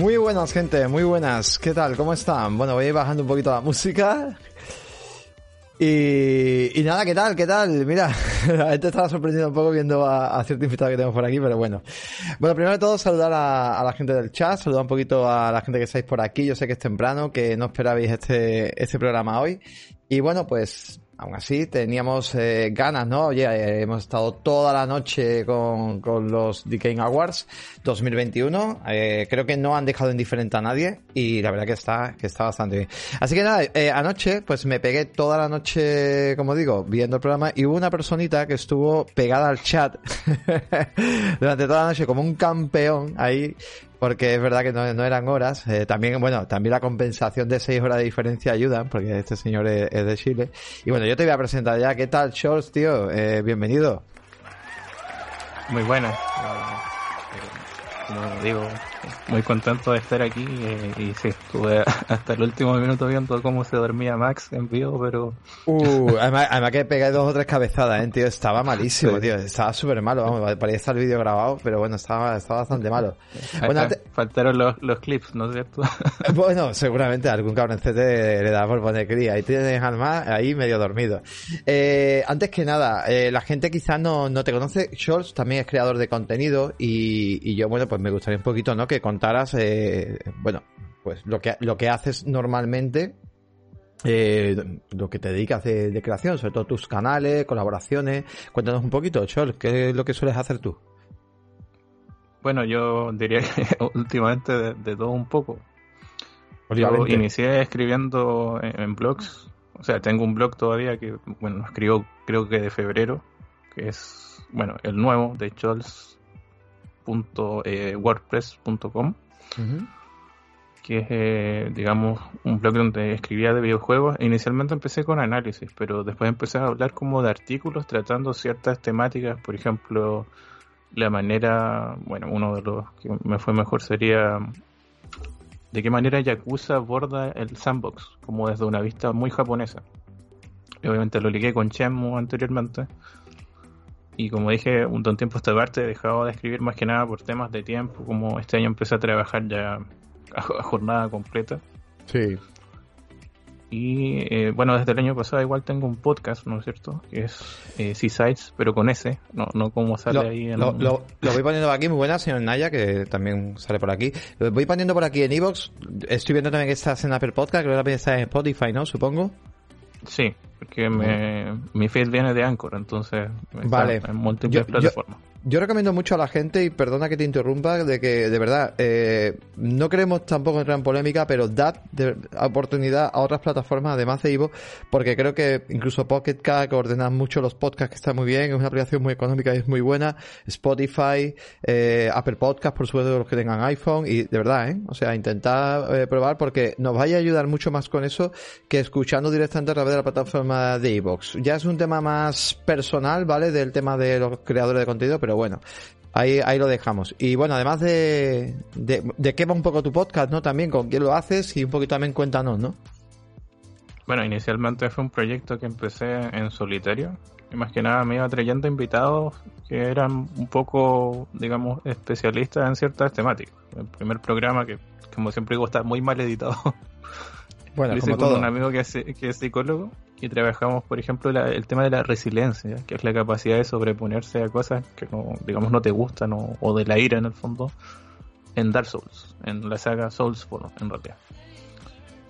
Muy buenas, gente, muy buenas. ¿Qué tal? ¿Cómo están? Bueno, voy a ir bajando un poquito la música. Y, y nada, ¿qué tal? ¿Qué tal? Mira, la gente estaba sorprendiendo un poco viendo a, cierto invitado que tenemos por aquí, pero bueno. Bueno, primero de todo, saludar a, a, la gente del chat, saludar un poquito a la gente que estáis por aquí. Yo sé que es temprano, que no esperabais este, este programa hoy. Y bueno, pues aún así teníamos eh, ganas, ¿no? Oye, eh, hemos estado toda la noche con, los Decaying Awards 2021. Eh, creo que no han dejado indiferente a nadie y la verdad que está, que está bastante bien. Así que nada, eh, anoche pues me pegué toda la noche, como digo, viendo el programa y hubo una personita que estuvo pegada al chat durante toda la noche como un campeón ahí porque es verdad que no, eran horas. Eh, también, bueno, también la compensación de seis horas de diferencia ayuda, porque este señor es, de Chile. Y bueno, yo te voy a presentar ya. ¿Qué tal, Scholz, tío? Eh, bienvenido. Muy buenas. como digo, muy contento de estar aquí eh, y sí, estuve hasta el último minuto viendo cómo se dormía Max en vivo, pero... Uh, además, además que pegué dos o tres cabezadas, ¿eh, tío? Estaba malísimo, sí. tío. Estaba súper malo, vamos, parecía estar el vídeo grabado, pero bueno, estaba, estaba bastante malo. Bueno. Faltaron los, los clips, ¿no es cierto? bueno, seguramente algún cabroncete le da por poner cría. Ahí tienes al más, ahí medio dormido. Eh, antes que nada, eh, la gente quizás no, no te conoce. Scholz también es creador de contenido y, y yo, bueno, pues me gustaría un poquito, ¿no? Que contaras, eh, bueno, pues lo que, lo que haces normalmente, eh, lo que te dedicas de, de, creación, sobre todo tus canales, colaboraciones. Cuéntanos un poquito, Chol, ¿qué es lo que sueles hacer tú? Bueno, yo diría que últimamente de, de todo un poco. Yo inicié escribiendo en, en, blogs, o sea, tengo un blog todavía que, bueno, escribo creo que de febrero, que es, bueno, el nuevo de Chols.wordpress.com. Uh -huh que es, eh, digamos, un blog donde escribía de videojuegos. E inicialmente empecé con análisis, pero después empecé a hablar como de artículos tratando ciertas temáticas, por ejemplo, la manera, bueno, uno de los que me fue mejor sería de qué manera Yakuza aborda el sandbox, como desde una vista muy japonesa. Y obviamente lo ligué con Shenmue anteriormente. Y como dije, un, un tiempo esta parte he dejado de escribir más que nada por temas de tiempo, como este año empecé a trabajar ya a jornada completa. Sí. Y eh, bueno, desde el año pasado igual tengo un podcast, ¿no es cierto? Que es eh, Seasides, pero con S, no, no como sale lo, ahí en lo, lo, lo, voy poniendo aquí, muy buena, señor Naya, que también sale por aquí. Lo voy poniendo por aquí en Evox. Estoy viendo también que estás en Apple Podcast, creo que también está en Spotify, ¿no? Supongo. Sí, porque me, mi feed viene de Anchor, entonces vale. en múltiples yo, plataformas. Yo yo recomiendo mucho a la gente, y perdona que te interrumpa, de que de verdad eh, no queremos tampoco entrar en polémica, pero dad de, oportunidad a otras plataformas además de Ivo, porque creo que incluso Pocket Cat, que ordena mucho los podcasts, que está muy bien, es una aplicación muy económica y es muy buena, Spotify, eh, Apple Podcast, por supuesto, los que tengan iPhone, y de verdad, ¿eh? O sea, intentar eh, probar porque nos vaya a ayudar mucho más con eso que escuchando directamente a través de la plataforma de iVoox. Ya es un tema más personal, ¿vale? Del tema de los creadores de contenido, pero bueno, ahí, ahí lo dejamos. Y bueno, además de, de, de qué va un poco tu podcast, ¿no? También con quién lo haces y un poquito también cuéntanos, ¿no? Bueno, inicialmente fue un proyecto que empecé en solitario. Y más que nada me iba trayendo invitados que eran un poco, digamos, especialistas en ciertas temáticas. El primer programa, que como siempre digo, está muy mal editado. Bueno, lo como con todo. un amigo que es, que es psicólogo y trabajamos, por ejemplo, el tema de la resiliencia, que es la capacidad de sobreponerse a cosas que, no, digamos, no te gustan o, o de la ira en el fondo, en Dark Souls, en la saga Soulsborne, en realidad.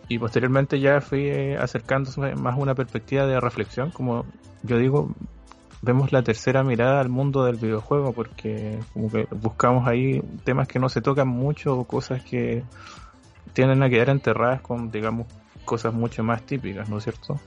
Y posteriormente ya fui eh, acercándose más a una perspectiva de reflexión, como yo digo, vemos la tercera mirada al mundo del videojuego, porque como que buscamos ahí temas que no se tocan mucho cosas que tienden a quedar enterradas con, digamos, cosas mucho más típicas, ¿no es cierto?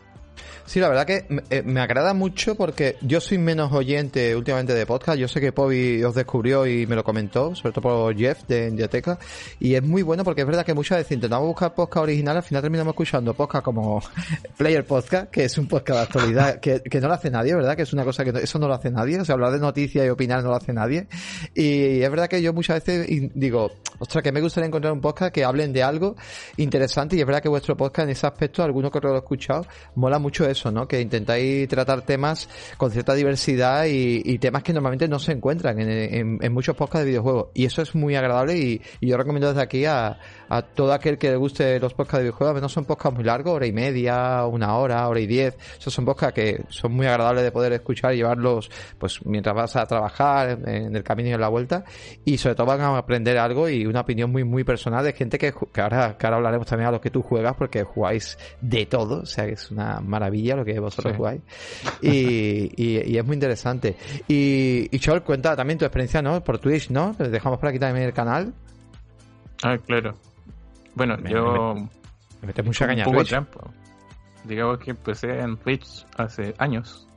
Sí, la verdad que me, me, agrada mucho porque yo soy menos oyente últimamente de podcast. Yo sé que Pobi os descubrió y me lo comentó, sobre todo por Jeff de Indiateca. Y es muy bueno porque es verdad que muchas veces intentamos buscar podcast original, al final terminamos escuchando podcast como Player Podcast, que es un podcast de actualidad que, que no lo hace nadie, ¿verdad? Que es una cosa que no, eso no lo hace nadie. O sea, hablar de noticias y opinar no lo hace nadie. Y es verdad que yo muchas veces digo, Ostras, que me gustaría encontrar un podcast que hablen de algo interesante y es verdad que vuestro podcast en ese aspecto, alguno que lo he escuchado, mola mucho eso, ¿no? Que intentáis tratar temas con cierta diversidad y, temas que normalmente no se encuentran en, muchos podcasts de videojuegos. Y eso es muy agradable y, yo recomiendo desde aquí a, a, todo aquel que le guste los podcasts de videojuegos. No son podcasts muy largos, hora y media, una hora, hora y diez. Esos son podcasts que son muy agradables de poder escuchar y llevarlos pues mientras vas a trabajar, en el camino y en la vuelta. Y sobre todo van a aprender algo y una opinión muy, muy personal de gente que, que ahora, que ahora hablaremos también a los que tú juegas porque jugáis de todo. O sea que es una maravilla lo que vosotros jugáis. Y, y, es muy interesante. Y, y Chol, cuenta también tu experiencia, ¿no? Por Twitch, ¿no? Te dejamos por aquí también el canal. Ah, claro. Bueno, yo... Me, metes mucha caña un poco. Digamos que empecé en Twitch hace años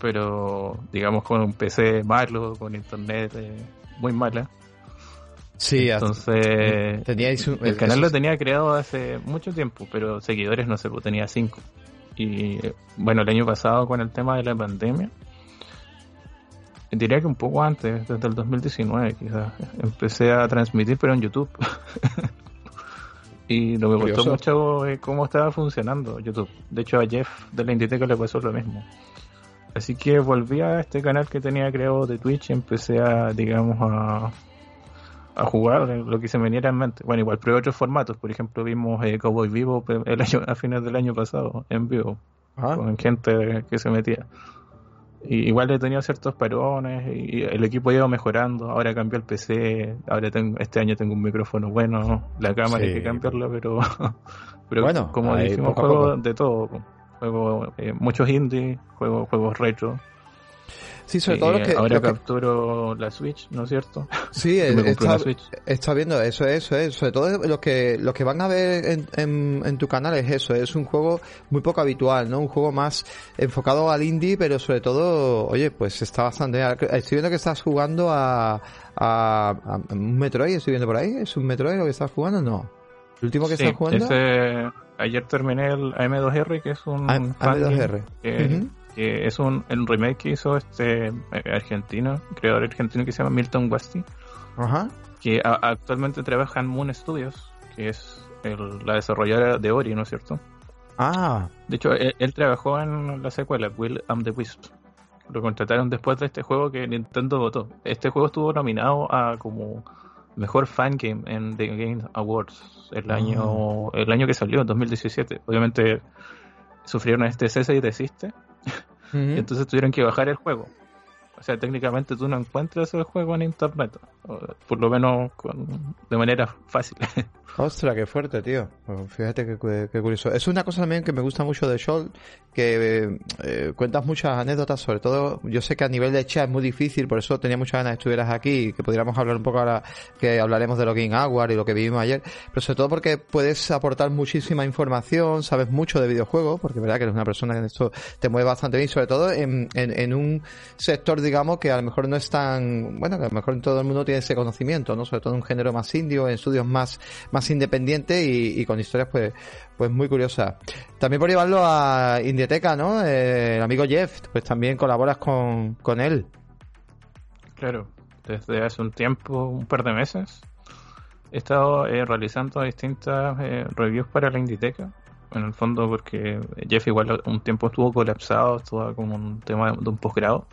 pero digamos con un PC malo, con internet eh, muy mala. Sí, entonces el canal lo tenía creado hace mucho tiempo, pero seguidores no sé, pues, tenía cinco. Y bueno, el año pasado con el tema de la pandemia, diría que un poco antes, desde el 2019 quizás, empecé a transmitir pero en YouTube. y no me gustó mucho eh, cómo estaba funcionando YouTube. De hecho a Jeff de la Inditeca le pasó lo mismo. Así que volví a este canal que tenía creado de Twitch y empecé a, digamos, a, a jugar lo que se me viniera en mente. Bueno, igual probé otros formatos. Por ejemplo, vimos eh, Cowboy Vivo el año, a fines del año pasado, en vivo, con gente que se metía. Igual he tenido ciertos parones y el equipo ha ido mejorando. Ahora cambió el PC, ahora tengo, este año tengo un micrófono bueno, la cámara hay que cambiarla, pero, pero bueno, como dijimos, juego de todo juego eh, muchos indie, juego, juegos retro. Sí, sobre todo los que... Ahora capturo la Switch, ¿no es cierto? Sí, está, está, viendo eso, eso es. Sobre todo los que, los que van a ver en, en, tu canal es eso, es un juego muy poco habitual, ¿no? Un juego más enfocado al indie, pero sobre todo, oye, pues está bastante... Estoy viendo que estás jugando a, a, un Metroid, estoy viendo por ahí, ¿es un Metroid lo que estás jugando? No. ¿El último que estás jugando? Ese ayer terminé el AM2R, que es un AM2R. Que, es un el remake que hizo este eh, argentino, creador argentino que se llama Milton Westy. Ajá. Que actualmente trabaja en Moon Studios, que es la desarrolladora de Ori, ¿no es cierto? Ah. De hecho, él, trabajó en la secuela, Will and the Wisp. Lo contrataron después de este juego que Nintendo votó. Este juego estuvo nominado a como mejor fan game en The Game Awards el ah. año el año que salió, en 2017. Obviamente sufrieron este cese y desiste. y entonces tuvieron que bajar el juego. O sea, técnicamente tú no encuentras el juego en internet, por lo menos de manera fácil. Ostras, qué fuerte, tío. Fíjate qué, curioso. Es una cosa también que me gusta mucho de Scholl, que eh, cuentas muchas anécdotas, sobre todo, yo sé que a nivel de chat es muy difícil, por eso tenía muchas ganas de que estuvieras aquí y que pudiéramos hablar un poco ahora, que hablaremos de lo Game Award y lo que vivimos ayer, pero sobre todo porque puedes aportar muchísima información, sabes mucho de videojuegos, porque es verdad que eres una persona que en esto te mueve bastante bien, sobre todo en, en, un sector, digamos, que a lo mejor no es tan, bueno, a lo mejor todo el mundo tiene ese conocimiento, ¿no? Sobre todo en un género más indio, en estudios más, más independiente y, con historias pues, pues muy curiosas. También por llevarlo a Indieteca, ¿no? Eh, el amigo Jeff, pues también colaboras con, con él. Claro, desde hace un tiempo, un par de meses, he estado eh, realizando distintas eh, reviews para la Indieteca. En el fondo porque Jeff igual un tiempo estuvo colapsado, estuvo con un tema de un posgrado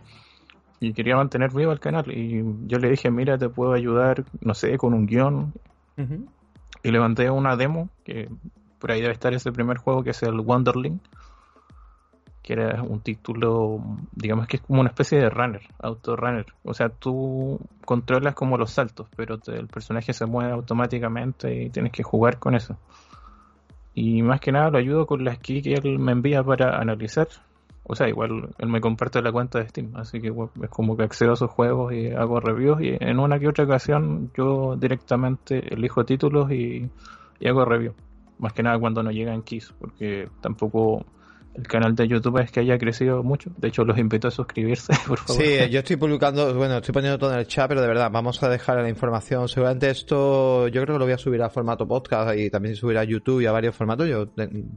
y quería mantener vivo el canal y yo le dije mira te puedo ayudar no sé con un guion y levanté una demo, que por ahí debe estar ese primer juego, que es el Wonderling, que era un título, digamos que es como una especie de runner, auto-runner. O sea, tú controlas como los saltos, pero el personaje se mueve automáticamente y tienes que jugar con eso. Y más que nada lo ayudo con las keys que él me envía para analizar o sea, igual él me comparte la cuenta de Steam, así que es como que accedo a sus juegos y hago reviews y en una que otra ocasión yo directamente elijo títulos y, hago review. Más que nada cuando no llegan keys, porque tampoco el canal de YouTube es que haya crecido mucho. De hecho, los invito a suscribirse, por favor. Sí, yo estoy publicando, bueno, estoy poniendo todo en el chat, pero de verdad, vamos a dejar la información. Seguramente esto, yo creo que lo voy a subir a formato podcast y también subir a YouTube y a varios formatos. Yo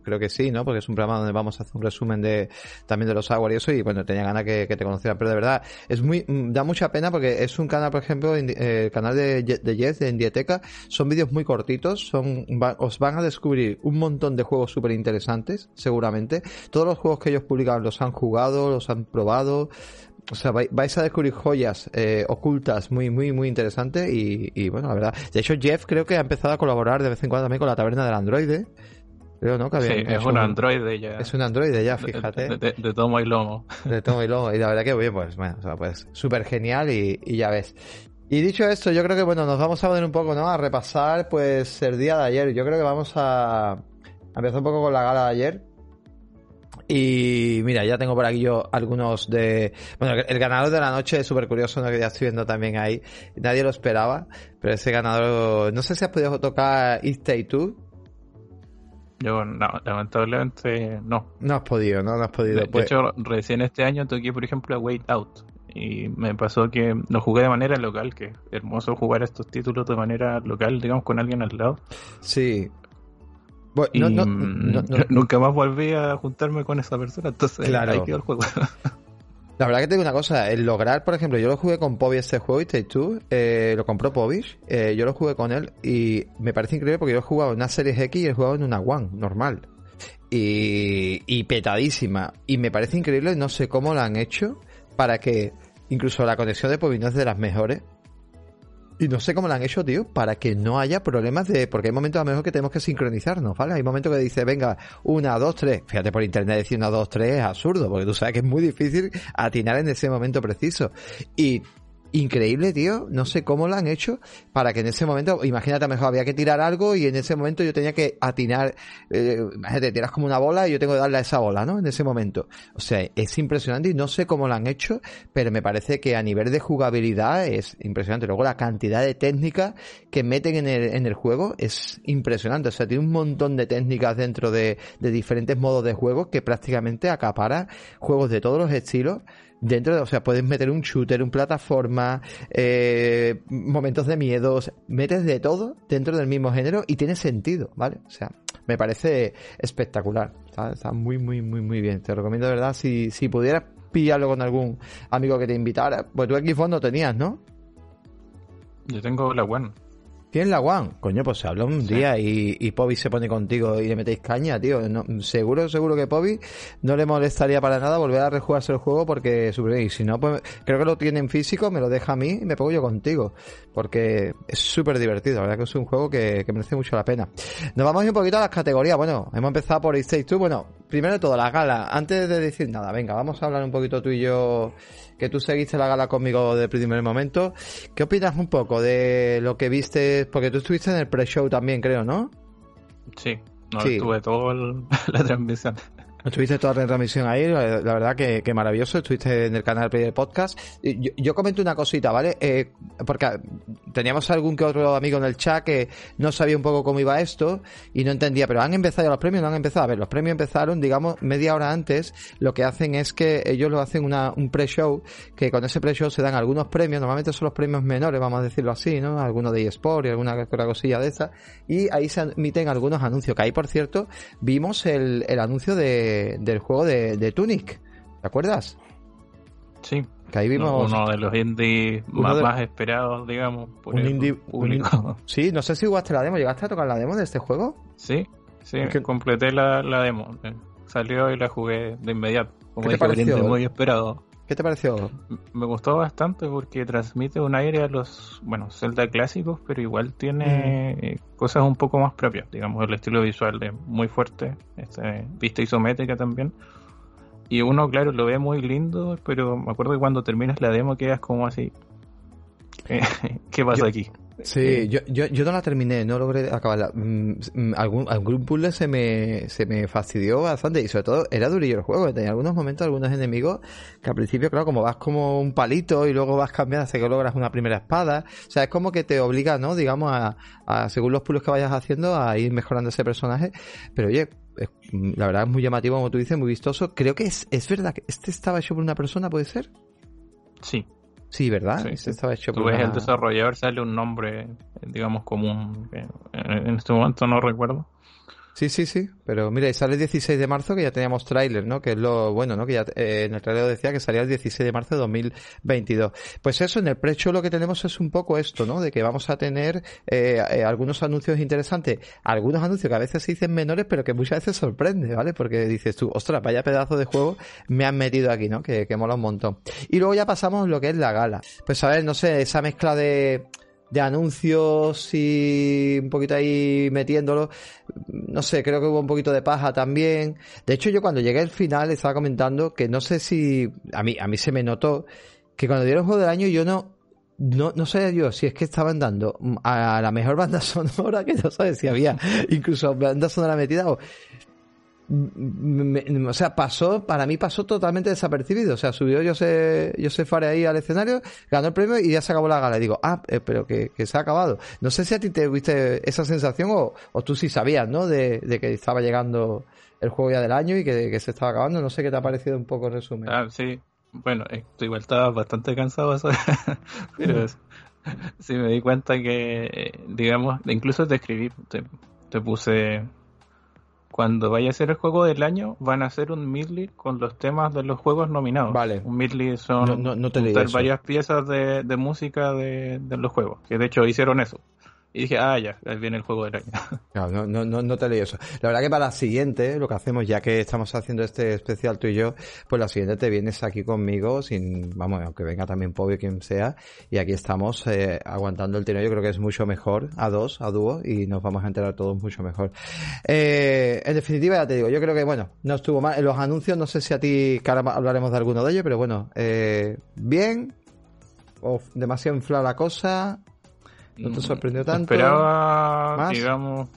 creo que sí, ¿no? Porque es un programa donde vamos a hacer un resumen de también de los software y eso. Y bueno, tenía ganas que, te conocieran, pero de verdad, es muy, mm, da mucha pena porque es un canal, por ejemplo, eh, el canal de, de de Indieteca. Son vídeos muy cortitos, son, os van a descubrir un montón de juegos súper interesantes, seguramente todos los juegos que ellos publican los han jugado, los han probado. O sea, vais a descubrir joyas eh, ocultas muy, muy, muy interesantes y, bueno, la verdad. De hecho, Jeff creo que ha empezado a colaborar de vez en cuando también con la taberna del androide. Creo, ¿no? Que sí, es un androide ya. Es un androide ya, fíjate. De, tomo y lomo. De tomo y lomo. Y la verdad que, oye, pues, bueno, o sea, pues súper genial y, y, ya ves. Y dicho esto, yo creo que, bueno, nos vamos a poner un poco, ¿no? A repasar, pues, el día de ayer. Yo creo que vamos a, a empezar un poco con la gala de ayer. Y mira, ya tengo por aquí yo algunos de... Bueno, el ganador de la noche es súper curioso, ¿no? que ya estoy viendo también ahí. Nadie lo esperaba, pero ese ganador... No sé si has podido tocar It Take Two. Yo, no, lamentablemente no. No has podido, ¿no? No has podido. De, pues. hecho, recién este año toqué, por ejemplo, a Wait Out. Y me pasó que lo jugué de manera local, que es hermoso jugar estos títulos de manera local, digamos, con alguien al lado. Sí, nunca más volví a juntarme con esa persona, entonces claro. ahí quedó el juego. La verdad que tengo una cosa, el lograr, por ejemplo, yo lo jugué con Pobi este juego, Take Two, eh, lo compró Pobish, eh, yo lo jugué con él y me parece increíble porque yo he jugado en una Series X y he jugado en una One, normal. Y, y petadísima. Y me parece increíble, no sé cómo lo han hecho para que incluso la conexión de Pobi no es de las mejores, y no sé cómo lo han hecho, tío, para que no haya problemas de. Porque hay momentos a lo mejor que tenemos que sincronizarnos, ¿vale? Hay momentos que dice, venga, una, dos, tres. Fíjate por internet decir una, dos, tres es absurdo, porque tú sabes que es muy difícil atinar en ese momento preciso. Y increíble, tío. No sé cómo lo han hecho para que en ese momento, imagínate, mejor había que tirar algo y en ese momento yo tenía que atinar, eh, imagínate, tiras como una bola y yo tengo que darle a esa bola, ¿no? En ese momento. O sea, es impresionante y no sé cómo lo han hecho, pero me parece que a nivel de jugabilidad es impresionante. Luego la cantidad de técnicas que meten en el, en el juego es impresionante. O sea, tiene un montón de técnicas dentro de, de diferentes modos de juego que prácticamente acapara juegos de todos los estilos dentro de, o sea, puedes meter un shooter, un plataforma, eh, momentos de miedos, metes de todo dentro del mismo género y tiene sentido, ¿vale? O sea, me parece espectacular. Está, muy, muy, muy, muy bien. Te recomiendo de verdad, si, si pudieras pillarlo con algún amigo que te invitara, pues tú aquí fondo tenías, ¿no? Yo tengo la One. ¿Tienes la One? Coño, pues se habla un día y, y Pobi se pone contigo y le metéis caña, tío. seguro, seguro que Pobi no le molestaría para nada volver a rejugarse el juego porque y si no, pues creo que lo tiene en físico, me lo deja a mí y me pongo yo contigo. Porque es súper divertido, la verdad que es un juego que, merece mucho la pena. Nos vamos un poquito a las categorías. Bueno, hemos empezado por Stage 2. Bueno, primero de todo, la gala. Antes de decir nada, venga, vamos a hablar un poquito tú y yo que tú seguiste la gala conmigo de primer momento. ¿Qué opinas un poco de lo que viste? Porque tú estuviste en el pre-show también, creo, ¿no? Sí, no estuve toda la transmisión. Estuviste toda la transmisión ahí, la, verdad que, maravilloso. Estuviste en el canal de Podcast. Yo, yo comento una cosita, ¿vale? Eh, porque teníamos algún que otro amigo en el chat que no sabía un poco cómo iba esto y no entendía, pero han empezado los premios, no han empezado. A ver, los premios empezaron, digamos, media hora antes. Lo que hacen es que ellos lo hacen una, un pre-show, que con ese pre-show se dan algunos premios, normalmente son los premios menores, vamos a decirlo así, ¿no? Algunos de eSport y alguna cosilla de esa. Y ahí se emiten algunos anuncios, que ahí, por cierto, vimos el, el anuncio de del juego de, Tunic. ¿Te acuerdas? Sí. Que ahí vimos. Uno de los indies más, esperados, digamos, por un indie, público. sí, no sé si jugaste la demo. ¿Llegaste a tocar la demo de este juego? Sí, sí, que... completé la, demo. Salió y la jugué de inmediato. Como ¿Qué te pareció? muy esperado. ¿Qué te pareció? Me gustó bastante porque transmite un aire a los, bueno, Zelda clásicos, pero igual tiene mm. eh, cosas un poco más propias, digamos, el estilo visual de muy fuerte, este, vista isométrica también. Y uno, claro, lo ve muy lindo, pero me acuerdo que cuando terminas la demo quedas como así. ¿Qué pasa aquí? Sí, eh, yo, yo, yo no la terminé, no logré acabarla. Mm, mm, algún, algún puzzle se me, se me fastidió bastante y sobre todo era durillo el juego. Tenía algunos momentos, algunos enemigos que al principio, claro, como vas como un palito y luego vas cambiando hasta que logras una primera espada. O sea, es como que te obliga, ¿no? Digamos, a, a según los puzzles que vayas haciendo, a ir mejorando ese personaje. Pero oye, la verdad es muy llamativo, como tú dices, muy vistoso. Creo que es, es verdad que este estaba hecho por una persona, ¿puede ser? Sí. Sí, ¿verdad? Este estaba hecho Tú ves el desarrollador, sale un nombre, digamos, común. En este momento no recuerdo. Sí, sí, sí, pero mira, y sale el 16 de marzo que ya teníamos tráiler, ¿no? Que es lo bueno, ¿no? Que ya eh, en el tráiler decía que salía el 16 de marzo de 2022. Pues eso, en el precio lo que tenemos es un poco esto, ¿no? De que vamos a tener eh, eh, algunos anuncios interesantes, algunos anuncios que a veces se dicen menores, pero que muchas veces sorprende, ¿vale? Porque dices tú, ostras, vaya pedazo de juego me han metido aquí, ¿no? Que, que mola un montón. Y luego ya pasamos lo que es la gala. Pues a ver, no sé, esa mezcla de de anuncios y un poquito ahí metiéndolo. No sé, creo que hubo un poquito de paja también. De hecho, yo cuando llegué al final estaba comentando que no sé si a mí a mí se me notó que cuando dieron juego del año yo no no, no sé yo si es que estaban dando a la mejor banda sonora que no sé si había incluso banda sonora metida o o sea, pasó, para mí pasó totalmente desapercibido. O sea, subió José, José Fare ahí al escenario, ganó el premio y ya se acabó la gala. Y digo, ah, eh, pero que, se ha acabado. No sé si a ti te viste esa sensación o, o tú sí sabías, ¿no? De, de, que estaba llegando el juego ya del año y que, se estaba acabando. No sé qué te ha parecido un poco el resumen. Ah, sí. Bueno, estoy igual estaba bastante cansado, pero sí me di cuenta que, eh, digamos, incluso te escribí, te puse cuando vaya a ser el juego del año, van a hacer un medley con los temas de los juegos nominados. Vale. Un medley son no, varias piezas de, de música de, de, los juegos. Que de hecho hicieron eso. Y dije, ah, ya, ahí viene el juego del año. No, no, no, no te leí eso. La verdad que para la siguiente, lo que hacemos, ya que estamos haciendo este especial tú y yo, pues la siguiente te vienes aquí conmigo, sin, vamos, aunque venga también Pobre quien sea, y aquí estamos eh, aguantando el tiro. Yo creo que es mucho mejor a dos, a dúo, y nos vamos a enterar todos mucho mejor. Eh, en definitiva, ya te digo, yo creo que, bueno, no estuvo mal. En los anuncios, no sé si a ti, que ahora hablaremos de alguno de ellos, pero bueno, eh, bien, o demasiado inflada la cosa, ¿No te mm, sorprendió tanto? Esperaba, digamos,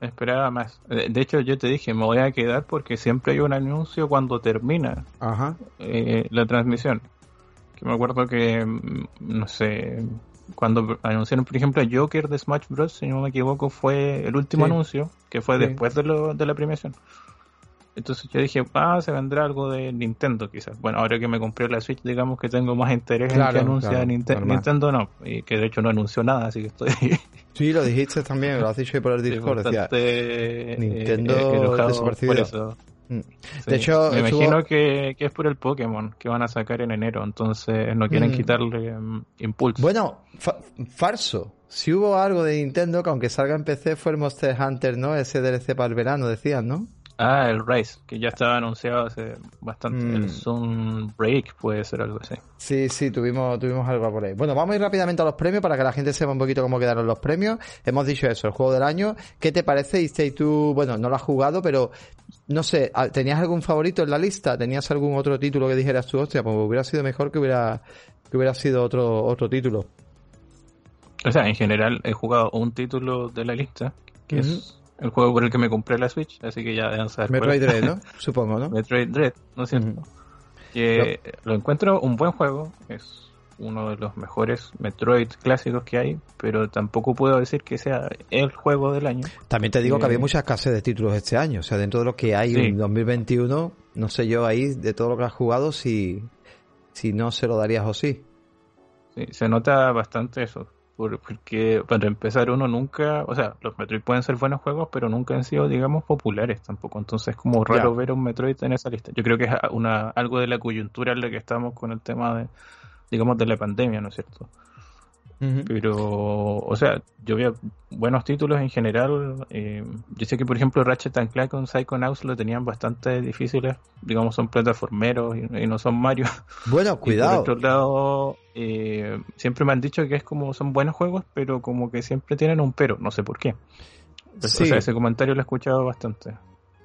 esperaba más. De hecho, yo te dije, me voy a quedar porque siempre hay un anuncio cuando termina eh, la transmisión. Que me acuerdo que, mm, no sé, cuando anunciaron, por ejemplo, Joker de Smash Bros., si no me equivoco, fue el último anuncio, que fue después de, lo, de la premiación. Entonces yo dije, ah, se vendrá algo de Nintendo quizás. Bueno, ahora que me compré la Switch, digamos que tengo más interés en que anuncia Nintendo, no. Y que de hecho no anunció nada, así que estoy... Sí, lo dijiste también, lo has dicho por el Discord. decía, eh, Nintendo eh, por eso. Mm. De hecho, me imagino que, es por el Pokémon que van a sacar en enero, entonces no quieren mm. quitarle um, impulso. Bueno, falso. Si hubo algo de Nintendo que aunque salga en PC fue el Monster Hunter, ¿no? Ese DLC para el verano, decían, ¿no? Ah, el Race, que ya estaba anunciado hace bastante. El mm. Zoom Break puede ser algo así. Sí, sí, tuvimos, tuvimos algo por ahí. Bueno, vamos a ir rápidamente a los premios para que la gente sepa un poquito cómo quedaron los premios. Hemos dicho eso, el juego del año. ¿Qué te parece? Y tú, bueno, no lo has jugado, pero no sé, ¿tenías algún favorito en la lista? ¿Tenías algún otro título que dijeras tú, hostia, pues hubiera sido mejor que hubiera, que hubiera sido otro, otro título? O sea, en general he jugado un título de la lista, que es el juego por el que me compré la Switch, así que ya deben saber. Metroid Dread, ¿no? Supongo, ¿no? Metroid Dread, ¿no es cierto? Que lo encuentro un buen juego, es uno de los mejores Metroid clásicos que hay, pero tampoco puedo decir que sea el juego del año. También te digo que había eh, mucha escasez de títulos este año, o sea, dentro de lo que hay en 2021, no sé yo ahí, de todo lo que has jugado, si, si no se lo darías o sí. Sí, se nota bastante eso porque para empezar uno nunca, o sea, los Metroid pueden ser buenos juegos, pero nunca han sido, digamos, populares tampoco. Entonces es como raro ver un Metroid en esa lista. Yo creo que es una algo de la coyuntura en la que estamos con el tema de, digamos, de la pandemia, ¿no es cierto? Pero, o sea, yo veo buenos títulos en general. Eh, yo sé que, por ejemplo, Ratchet and Clank con Psychonauts lo tenían bastante difíciles. Digamos, son plataformeros y, no son Mario. Bueno, cuidado. por otro lado, eh, siempre me han dicho que es como son buenos juegos, pero como que siempre tienen un pero. No sé por qué. O sea, ese comentario lo he escuchado bastante.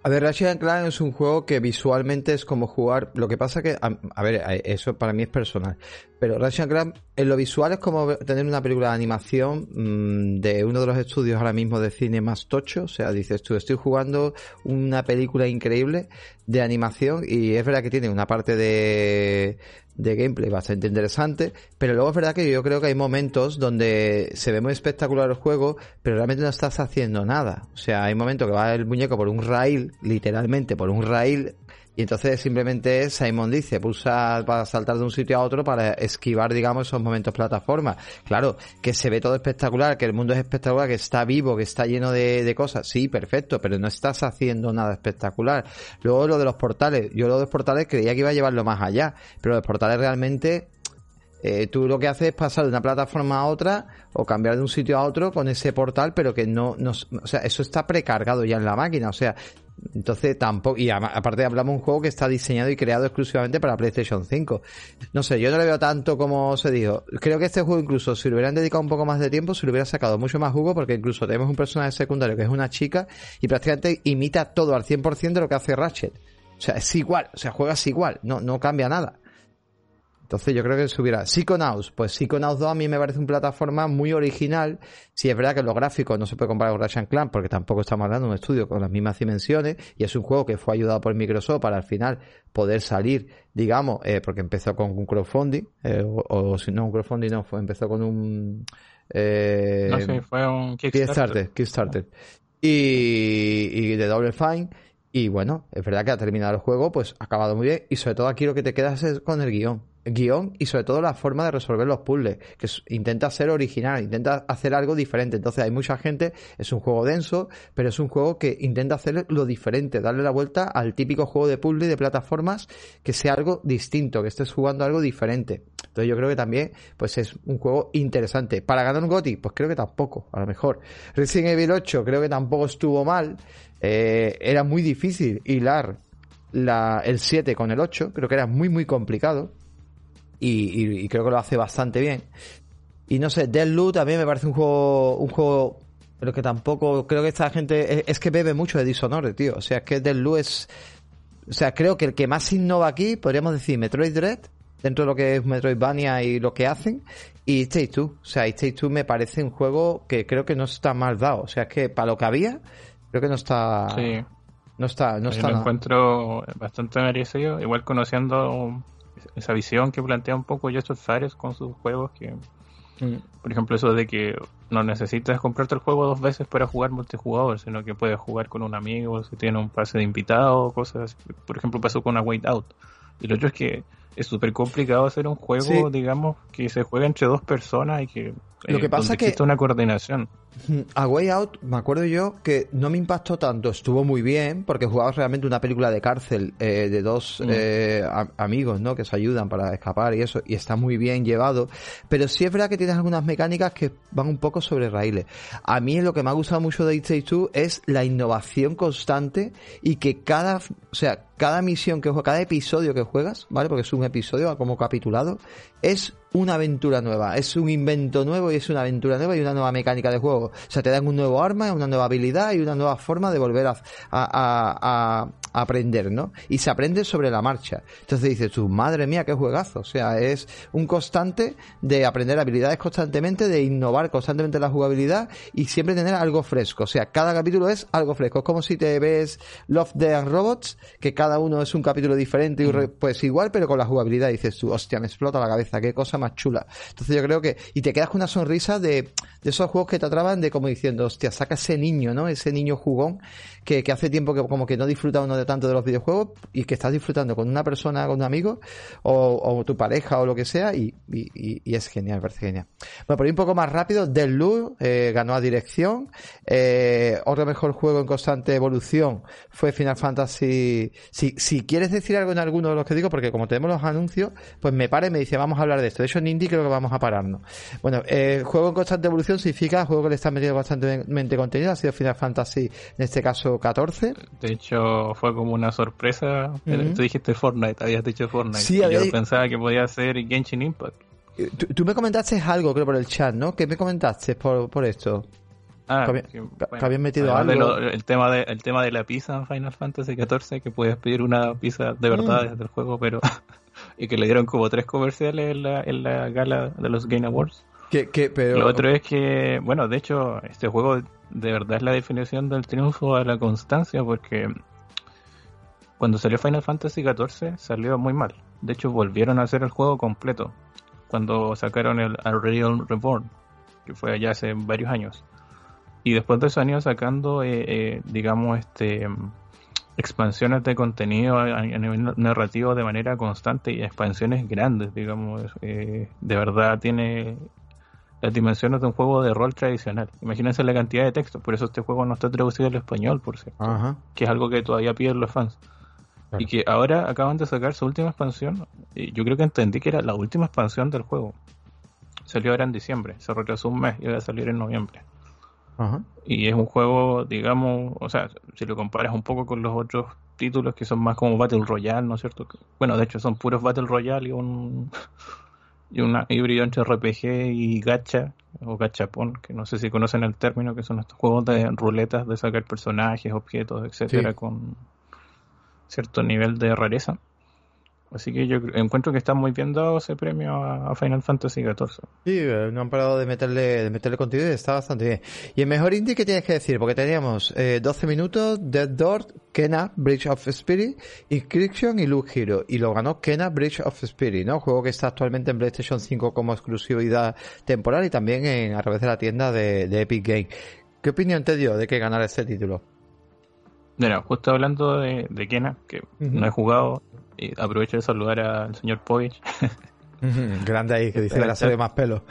A ver, Ratchet Clank es un juego que visualmente es como jugar. Lo que pasa que, a, ver, eso para mí es personal. Pero Ratchet Clank en lo visual es como tener una película de animación mm, de uno de los estudios ahora mismo de cine más tocho. O sea, dices tú, estoy jugando una película increíble de animación y es verdad que tiene una parte de, de gameplay bastante interesante, pero luego es verdad que yo creo que hay momentos donde se ve muy espectacular el juego, pero realmente no estás haciendo nada. O sea, hay momentos que va el muñeco por un rail, literalmente por un rail, y entonces simplemente Simon dice, pulsa para saltar de un sitio a otro para esquivar, digamos, esos momentos plataforma. Claro, que se ve todo espectacular, que el mundo es espectacular, que está vivo, que está lleno de, de cosas. Sí, perfecto, pero no estás haciendo nada espectacular. Luego lo de los portales. Yo lo de los portales creía que iba a llevarlo más allá, pero los portales realmente eh, tú lo que haces es pasar de una plataforma a otra o cambiar de un sitio a otro con ese portal, pero que no, no, o sea, eso está precargado ya en la máquina, o sea, entonces tampoco, y aparte hablamos de un juego que está diseñado y creado exclusivamente para PlayStation 5. No sé, yo no le veo tanto como se dijo. Creo que este juego incluso si le hubieran dedicado un poco más de tiempo, se le hubiera sacado mucho más jugo porque incluso tenemos un personaje secundario que es una chica y prácticamente imita todo al 100% de lo que hace Ratchet. O sea, es igual, o sea, juegas igual, no, no cambia nada. Entonces yo creo que subiera Psychonauts. Pues Psychonauts 2 a mí me parece una plataforma muy original. Si es verdad que los gráficos no se puede comparar con Ratchet Clank porque tampoco estamos hablando de un estudio con las mismas dimensiones y es un juego que fue ayudado por Microsoft para al final poder salir, digamos, eh, porque empezó con un crowdfunding, eh, o, si no un crowdfunding no, fue, empezó con un... Eh, no sé, fue un Kickstarter. Kickstarter, Y, y de Double Fine. Y bueno, es verdad que ha terminado el juego, pues ha acabado muy bien. Y sobre todo aquí lo que te quedas es con el guion guion y sobre todo la forma de resolver los puzzles, que intenta ser original, intenta hacer algo diferente. Entonces hay mucha gente, es un juego denso, pero es un juego que intenta hacer lo diferente, darle la vuelta al típico juego de puzzle de plataformas, que sea algo distinto, que estés jugando algo diferente. Entonces yo creo que también pues es un juego interesante. Para ganar un GOTY, pues creo que tampoco, a lo mejor. Resident Evil 8 creo que tampoco estuvo mal. Eh, era muy difícil hilar la, el 7 con el 8, creo que era muy muy complicado y, creo que lo hace bastante bien. Y no sé, Deadloop también me parece un juego, un juego, pero que tampoco, creo que esta gente, es, que bebe mucho de Dishonored, tío. O sea, es que Deadloop es, o sea, creo que el que más innova aquí, podríamos decir Metroid Dread, dentro de lo que es Metroidvania y lo que hacen, y Stage 2. O sea, Stage 2 me parece un juego que creo que no está mal dado. O sea, es que para lo que había, creo que no está... Sí. No está, no está. Lo encuentro bastante merecido. Igual conociendo esa visión que plantea un poco Just Fares con sus juegos que mm. por ejemplo eso de que no necesitas comprarte el juego dos veces para jugar multijugador sino que puedes jugar con un amigo si tiene un pase de invitado cosas por ejemplo pasó con a Wait Out. Y lo otro es que es súper complicado hacer un juego digamos que se juega entre dos personas y que lo que pasa que una coordinación. A Way Out, me acuerdo yo que no me impactó tanto, estuvo muy bien, porque jugabas realmente una película de cárcel eh, de dos mm. eh, amigos, ¿no? Que se ayudan para escapar y eso, y está muy bien llevado, pero sí es verdad que tienes algunas mecánicas que van un poco sobre raíles. A mí lo que me ha gustado mucho de It Takes Two es la innovación constante y que cada, o sea, cada misión que juegas, cada episodio que juegas, ¿vale? Porque es un episodio como capitulado, es una aventura nueva, es un invento nuevo y es una aventura nueva y una nueva mecánica de juego. O sea, te dan un nuevo arma, una nueva habilidad y una nueva forma de volver a, a, aprender, ¿no? Y se aprende sobre la marcha. Entonces dices tú, madre mía, qué juegazo. O sea, es un constante de aprender habilidades constantemente, de innovar constantemente la jugabilidad y siempre tener algo fresco. O sea, cada capítulo es algo fresco. Es como si te ves Love, Death and Robots, que cada uno es un capítulo diferente y mm. pues igual, pero con la jugabilidad dices tú, hostia, me explota la cabeza, qué cosa más chula. Entonces yo creo que, y te quedas con una sonrisa de, de esos juegos que te atraban de como diciendo, hostia, saca ese niño, ¿no? Ese niño jugón que, hace tiempo que como que no disfruta uno de tanto de los videojuegos y que estás disfrutando con una persona, con un amigo o, tu pareja o lo que sea y, es genial, parece genial. Bueno, por ir un poco más rápido, Del eh, ganó a dirección, eh, otro mejor juego en constante evolución fue Final Fantasy. Si, si quieres decir algo en alguno de los que digo, porque como tenemos los anuncios, pues me pare y me dice, vamos a hablar de esto. De hecho, en Indie creo que vamos a pararnos. Bueno, eh, juego en constante evolución significa juego que le está metiendo constantemente contenido, ha sido Final Fantasy, en este caso 14. De hecho, fue como una sorpresa. Tú dijiste Fortnite, habías dicho Fortnite. yo pensaba que podía ser Genshin Impact. Eh, tú, me comentaste algo, creo, por el chat, ¿no? ¿Qué me comentaste por, por esto? Ah, que, habían metido algo. el, tema de, el tema de la pizza en Final Fantasy XIV, que puedes pedir una pizza de verdad mm. desde el juego, pero y que le dieron como tres comerciales en la, en la gala de los Game Awards. pero... Lo otro es que, bueno, de hecho, este juego de verdad es la definición del triunfo a la constancia porque cuando salió Final Fantasy XIV salió muy mal. De hecho, volvieron a hacer el juego completo cuando sacaron el Unreal Reborn, que fue allá hace varios años. Y después de eso han ido sacando, eh, eh, digamos, este expansiones de contenido a, nivel narrativo de manera constante y expansiones grandes, digamos. Eh, de verdad tiene las dimensiones de un juego de rol tradicional. Imagínense la cantidad de texto, por eso este juego no está traducido al español, por cierto, que es algo que todavía piden los fans. Y que ahora acaban de sacar su última expansión. Y yo creo que entendí que era la última expansión del juego. Salió ahora en diciembre, se retrasó un mes y va a salir en noviembre. Y es un juego, digamos, o sea, si lo comparas un poco con los otros títulos que son más como Battle Royale, ¿no es cierto? Bueno, de hecho son puros Battle Royale y un y una híbrido entre RPG y gacha o gachapón, que no sé si conocen el término, que son estos juegos de ruletas de sacar personajes, objetos, etcétera, con cierto nivel de rareza. Así que yo encuentro que está muy bien dado ese premio a, Final Fantasy XIV. Sí, eh, no han parado de meterle, de meterle contenido y está bastante bien. Y el mejor indie que tienes que decir, porque teníamos eh, 12 minutos, Dead Door, Kena, Bridge of Spirit, Inscription y Look Hero. Y lo ganó Kena, Bridge of Spirit, ¿no? Juego que está actualmente en PlayStation 5 como exclusividad temporal y también en, a través de la tienda de, Epic Games. ¿Qué opinión te dio de que ganara este título? Bueno, justo hablando de, Kena, que no he jugado, y aprovecho de saludar al señor Povich. Grande ahí, que dice que la de más pelo.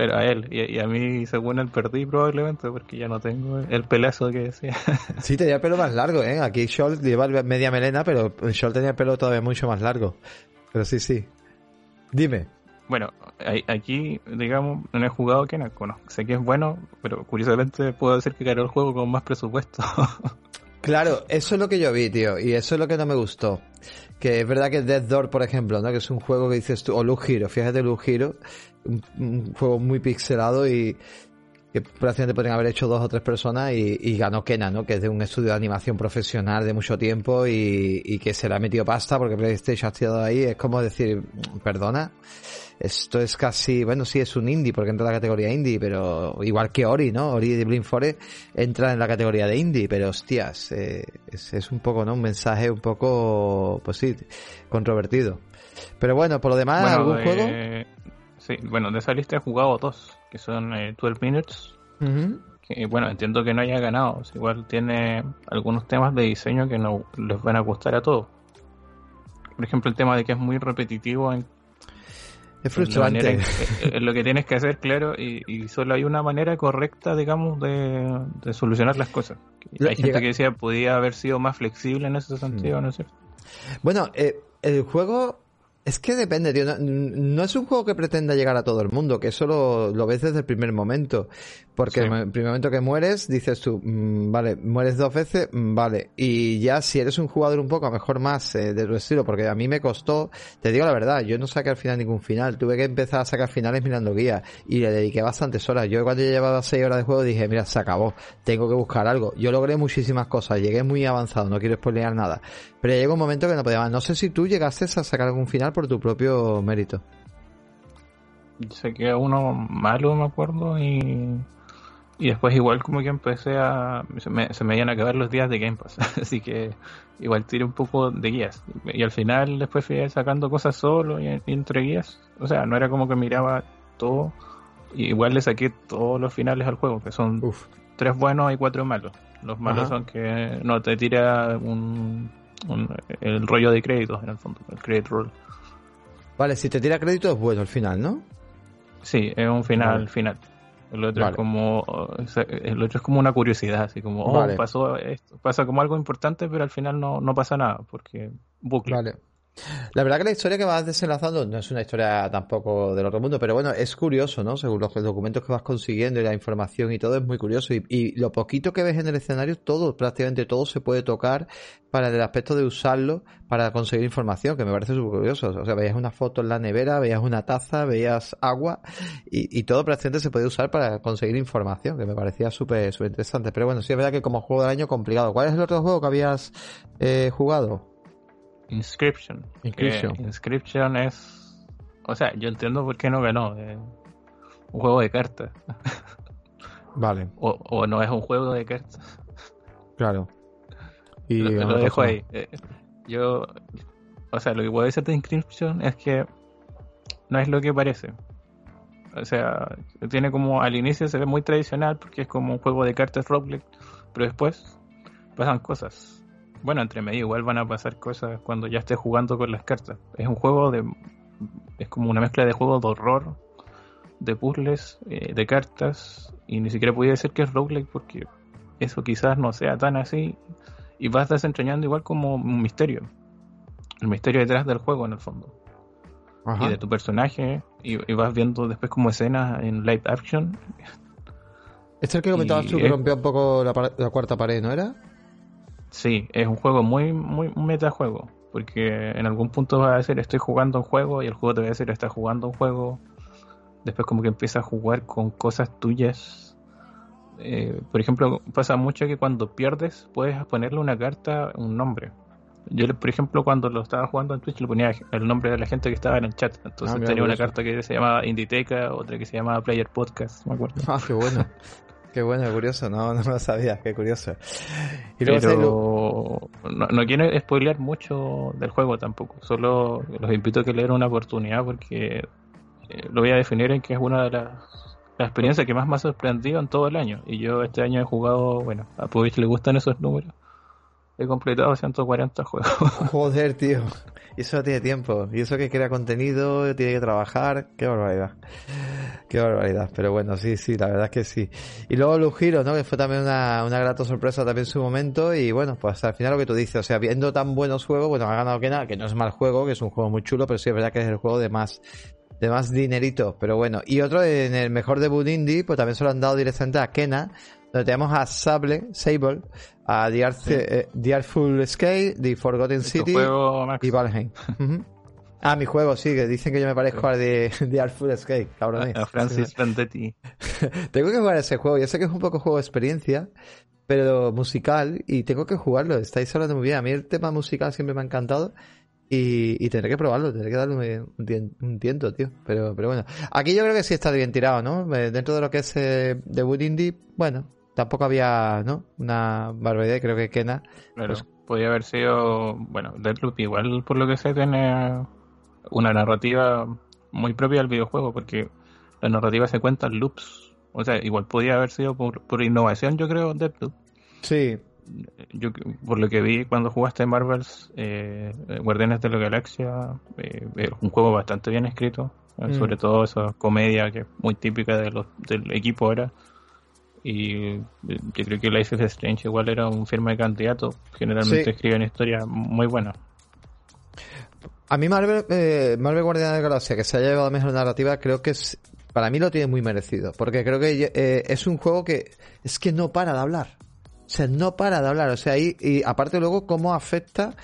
Pero a él, y, a mí según él perdí probablemente, porque ya no tengo el pelazo que decía. sí, tenía pelo más largo, ¿eh? Aquí Scholl lleva media melena, pero Scholl tenía pelo todavía mucho más largo. Pero sí, sí. Dime. Bueno, aquí, digamos, no he jugado que no, sé que es bueno, pero curiosamente puedo decir que ganó el juego con más presupuesto. Claro, eso es lo que yo vi, tío, y eso es lo que no me gustó. Que es verdad que Death Door, por ejemplo, ¿no? Que es un juego que dices tú, o Look Hero, fíjate Look Hero, un, juego muy pixelado y que prácticamente podrían haber hecho dos o tres personas y, ganó Kena, ¿no? Que es de un estudio de animación profesional de mucho tiempo y, y que se le ha metido pasta porque PlayStation ha tirado ahí. Es como decir, perdona esto es casi, bueno, sí es un indie porque entra en la categoría indie, pero igual que Ori, ¿no? Ori de Blind Forest entra en la categoría de indie, pero hostias, eh, es, un poco, ¿no? Un mensaje un poco, pues sí, controvertido. Pero bueno, por lo demás, ¿algún eh, juego? Sí, bueno, de esa lista he jugado dos, que son 12 eh, Minutes. que, bueno, entiendo que no haya ganado. Igual tiene algunos temas de diseño que no les van a gustar a todos. Por ejemplo, el tema de que es muy repetitivo en es frustrante. Es lo que tienes que hacer, claro, y, solo hay una manera correcta, digamos, de, solucionar las cosas. Hay gente que decía podía haber sido más flexible en ese sentido, mm. ¿no es cierto? Bueno, eh, el juego es que depende, tío. No, es un juego que pretenda llegar a todo el mundo, que eso lo, ves desde el primer momento. Porque en el primer momento que mueres, dices tú, mm, vale, mueres dos veces, mm, vale. Y ya si eres un jugador un poco, a mejor más eh, de tu estilo, porque a mí me costó, te digo la verdad, yo no saqué al final ningún final. Tuve que empezar a sacar finales mirando guías y le dediqué bastantes horas. Yo cuando ya llevaba seis horas de juego dije, mira, se acabó, tengo que buscar algo. Yo logré muchísimas cosas, llegué muy avanzado, no quiero spoilear nada. Pero llegó un momento que no podía más. No sé si tú llegaste a sacar algún final por tu propio mérito. Saqué uno malo, me acuerdo, y, y después igual como que empecé a... Se me, se me iban a acabar los días de Game Pass, así que igual tiré un poco de guías. Y al final después fui sacando cosas solo y, entre guías. O sea, no era como que miraba todo. igual le saqué todos los finales al juego, que son tres buenos y cuatro malos. Los malos son que no te tira un, el rollo de créditos en el fondo, el credit roll. Vale, si te tira crédito es bueno al final, ¿no? Sí, es un final final. El otro es como el otro es como una curiosidad, así como oh, pasó esto, pasa como algo importante, pero al final no, no pasa nada porque bucle. Vale. La verdad que la historia que vas desenlazando no es una historia tampoco del otro mundo, pero bueno, es curioso, ¿no? Según los documentos que vas consiguiendo y la información y todo, es muy curioso. Y, lo poquito que ves en el escenario, todo, prácticamente todo se puede tocar para el aspecto de usarlo para conseguir información, que me parece súper curioso. O sea, veías una foto en la nevera, veías una taza, veías agua y, y todo prácticamente se puede usar para conseguir información, que me parecía súper interesante. Pero bueno, sí es verdad que como juego del año complicado. ¿Cuál es el otro juego que habías eh, jugado? Inscription. Inscription. Inscription es. O sea, yo entiendo por qué no ganó. Eh, un juego de cartas. Vale. O, o, no es un juego de cartas. Claro. Y lo, dejo ahí. Eh, yo. O sea, lo que puedo decir de Inscription es que no es lo que parece. O sea, tiene como al inicio se ve muy tradicional porque es como un juego de cartas roguelike, pero después pasan cosas. Bueno, entre medio igual van a pasar cosas cuando ya estés jugando con las cartas. Es un juego de es como una mezcla de juegos de horror, de puzzles, eh, de cartas y ni siquiera podía decir que es roguelike porque eso quizás no sea tan así y vas desentrañando igual como un misterio. El misterio detrás del juego en el fondo y de tu personaje y, vas viendo después como escenas en live action. Este es el que comentabas tú que rompió un poco la, cuarta pared, ¿no era? Sí, es un juego muy, muy metajuego. Porque en algún punto vas a decir estoy jugando un juego y el juego te va a decir estás jugando un juego. Después como que empiezas a jugar con cosas tuyas. Eh, por ejemplo, pasa mucho que cuando pierdes puedes ponerle una carta, un nombre. Yo, por ejemplo, cuando lo estaba jugando en Twitch, le ponía el nombre de la gente que estaba en el chat. Entonces ah, tenía una carta que se llamaba Inditeca, otra que se llamaba Player Podcast, me acuerdo. Ah, qué bueno. Qué bueno, curioso, no, no lo sabía, qué curioso. Y luego Pero no, no, quiero spoilear mucho del juego tampoco, solo los invito a que le den una oportunidad porque eh, lo voy a definir en que es una de las, experiencias que más me ha sorprendido en todo el año. Y yo este año he jugado, bueno, a Povich le gustan esos números he completado 140 juegos. Joder, tío. Y eso no tiene tiempo. Y eso que crea contenido, tiene que trabajar. Qué barbaridad. Qué barbaridad. Pero bueno, sí, sí, la verdad es que sí. Y luego Lujiro, ¿no? Que fue también una, una grata sorpresa también en su momento. Y bueno, pues al final lo que tú dices. O sea, viendo tan buenos juegos, bueno, ha ganado Kena, que no es mal juego, que es un juego muy chulo, pero sí es verdad que es el juego de más de más dinerito, pero bueno. Y otro en el mejor debut indie, pues también se lo han dado directamente a Kena, donde tenemos a Sable, Sable, a The, Artful Escape, The Forgotten City y Valheim. Ah, mi juego, sí, que dicen que yo me parezco a The, The Artful Escape, cabrón. A, Francis Vendetti. tengo que jugar ese juego, yo sé que es un poco juego de experiencia, pero musical, y tengo que jugarlo, estáis hablando muy bien. A mí el tema musical siempre me ha encantado. Y, tendré que probarlo, tendré que darle un, tiento, tío. Pero, pero bueno, aquí yo creo que sí está bien tirado, ¿no? Eh, dentro de lo que es eh, debut indie, bueno, tampoco había, ¿no? Una barbaridad, creo que Kena. Claro, pues, podía haber sido, bueno, Deadloop igual por lo que sé tiene una narrativa muy propia del videojuego, porque la narrativa se cuenta en loops. O sea, igual podía haber sido por, por innovación, yo creo, Deadloop. Sí. Yo, por lo que vi cuando jugaste Marvels, eh, Guardianes de la Galaxia, eh, un juego bastante bien escrito, mm. sobre todo esa comedia que es muy típica de los, del equipo ahora y yo creo que Life is Strange igual era un firme candidato. Generalmente escriben historias muy buenas. A mí Marvel, eh, Marvel Guardián de la Galaxia, que se haya llevado mejor narrativa, creo que es, para mí lo tiene muy merecido. Porque creo que eh, es un juego que es que no para de hablar. O sea, no para de hablar. O sea, y, y aparte luego cómo afecta,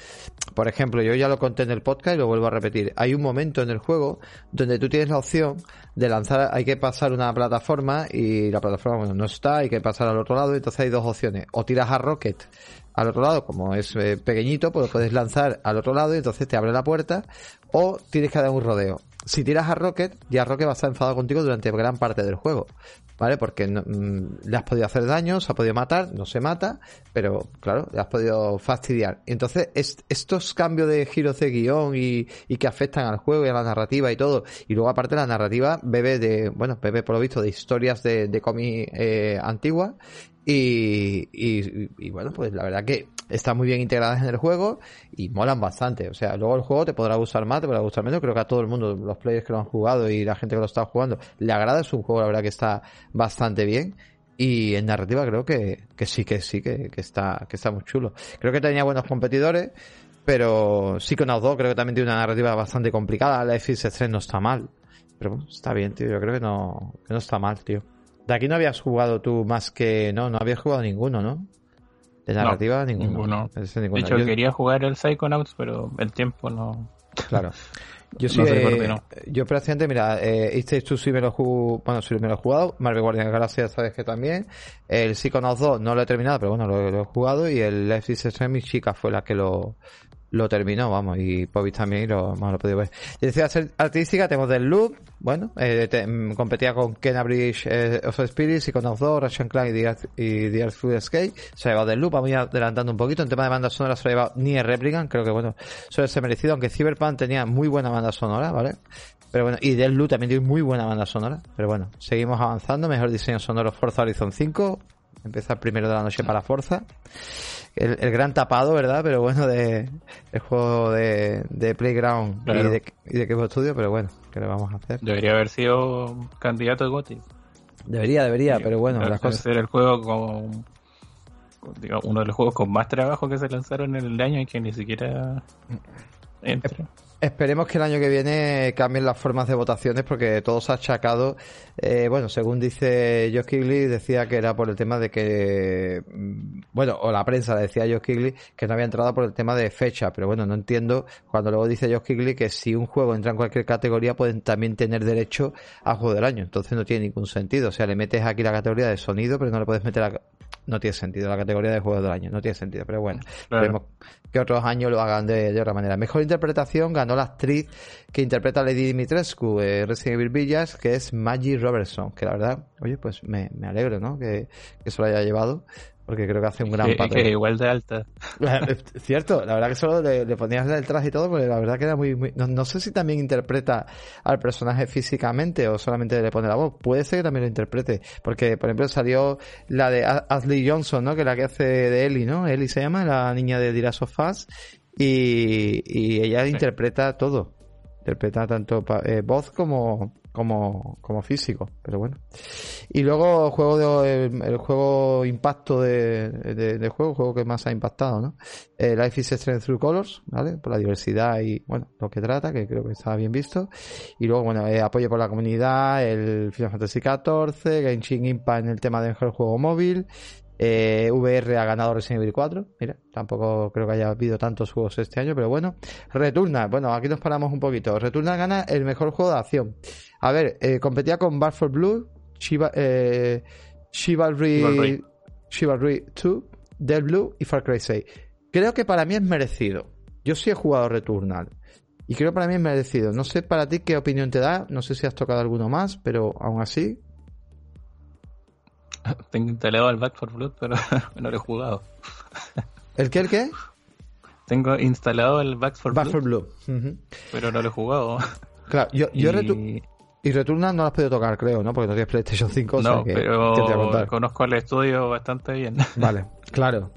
por ejemplo, yo ya lo conté en el podcast y lo vuelvo a repetir. Hay un momento en el juego donde tú tienes la opción de lanzar, hay que pasar una plataforma y la plataforma, bueno, no está, hay que pasar al otro lado, entonces hay dos opciones. O tiras a Rocket al otro lado, como es eh, pequeñito, pues lo puedes lanzar al otro lado y entonces te abre la puerta, o tienes que dar un rodeo. Si tiras a Rocket, ya Rocket va a estar enfadado contigo durante gran parte del juego. ¿Vale? Porque mm, le has podido hacer daño, se ha podido matar, no se mata, pero claro, le has podido fastidiar. Y entonces, estos cambios de giros de guion y, y, que afectan al juego y a la narrativa y todo, y luego aparte la narrativa bebe de, bueno, bebe por lo visto de historias de, de cómic eh, antiguas y, y, bueno, pues la verdad que están muy bien integradas en el juego y molan bastante. O sea, luego el juego te podrá gustar más, te podrá gustar menos. Creo que a todo el mundo, los players que lo han jugado y la gente que lo está jugando, le agrada. Es un juego, la verdad, que está bastante bien. Y en narrativa creo que, que sí, que sí, que, que, está, que está muy chulo. Creo que tenía buenos competidores, pero sí con 2 creo que también tiene una narrativa bastante complicada. La FX3 no está mal. Pero está bien, tío. Yo creo que no, que no está mal, tío. De aquí no habías jugado tú más que. No, no habías jugado ninguno, ¿no? De narrativa, ninguno. De hecho, quería jugar el Psychonauts, pero el tiempo no. Claro. Yo sí, eh, yo prácticamente, mira, eh, este tú sí me lo jugado, bueno, sí me lo he jugado, Marvel Guardian Galaxia sabes que también, el Psychonauts 2 no lo he terminado, pero bueno, lo, he jugado, y el Life is Strange, mi chica fue la que lo, lo terminó, vamos, y Pobis también lo, lo podido ver. Dirección artística tenemos del Loop, bueno, eh, mm, competía con Ken Bridge eh, of Spirits y con Outdoor, Russian Clan y The, y The Earth Escape. Se ha llevado del Loop, vamos adelantando un poquito. En tema de banda sonora se ha llevado Nier Replicant, creo que bueno, suele ser merecido, aunque Cyberpunk tenía muy buena banda sonora, ¿vale? Pero bueno, y del Loop también tiene muy buena banda sonora. Pero bueno, seguimos avanzando. Mejor diseño sonoro Forza Horizon 5. Empieza el primero de la noche para Forza el, gran tapado, ¿verdad? Pero bueno, de el juego de, de Playground y de, y de Studio, pero bueno, ¿qué le vamos a hacer? Debería haber sido candidato de GOTY. Debería, debería, pero bueno, las cosas... ser el juego con, uno de los juegos con más trabajo que se lanzaron en el año y que ni siquiera entra. Esperemos que el año que viene cambien las formas de votaciones porque todo se ha achacado. Eh, bueno, según dice Josh Kigley, decía que era por el tema de que. Mm, bueno, o la prensa decía a Josh Kigley que no había entrado por el tema de fecha, pero bueno, no entiendo cuando luego dice Josh Kigley que si un juego entra en cualquier categoría pueden también tener derecho a juego del año. Entonces no tiene ningún sentido. O sea, le metes aquí la categoría de sonido, pero no le puedes meter a, no tiene sentido la categoría de juego del año, no tiene sentido, pero bueno, esperemos que otros años lo hagan de, otra manera. Mejor interpretación ganó la actriz que interpreta a Lady Dimitrescu, eh, Resident Evil Villas, que es Maggie Robertson, que la verdad, oye, pues me, me alegro, ¿no? Que, que se lo haya llevado porque creo que hace un gran papel. Que igual de alta. Cierto, la verdad que solo le, ponías el traje y todo, porque la verdad que era muy... muy no, sé si también interpreta al personaje físicamente o solamente le pone la voz. Puede ser que también lo interprete, porque por ejemplo salió la de Ashley Johnson, ¿no? Que es la que hace de Ellie, ¿no? Ellie se llama, la niña de Dira Sofás, y, y ella interpreta todo. Interpreta tanto eh, voz como, como, como físico, pero bueno. Y luego juego de, el, juego impacto de, de, juego, el juego que más ha impactado, ¿no? Eh, Life is Strange Through Colors, ¿vale? Por la diversidad y, bueno, lo que trata, que creo que está bien visto. Y luego, bueno, eh, apoyo por la comunidad, el Final Fantasy XIV, Genshin Impact en el tema del juego móvil, eh, VR ha ganado Resident Evil 4. Mira, tampoco creo que haya habido tantos juegos este año, pero bueno. Returna, bueno, aquí nos paramos un poquito. Returna gana el mejor juego de acción. A ver, eh, competía con Bar for Blue, Chiva, eh, Chivalry, Chivalry 2, Dead Blue y Far Cry 6. Creo que para mí es merecido. Yo sí he jugado Returnal. Y creo que para mí es merecido. No sé para ti qué opinión te da. No sé si has tocado alguno más, pero aún así, Tengo instalado el Back for Blood, pero no lo he jugado. ¿El qué? ¿El qué? Tengo instalado el Back for Back Blood. Pero no lo he jugado. Claro, yo, yo y... y Returna no lo has podido tocar, creo, ¿no? Porque no tienes PlayStation 5. No, pero conozco el estudio bastante bien. Vale, claro.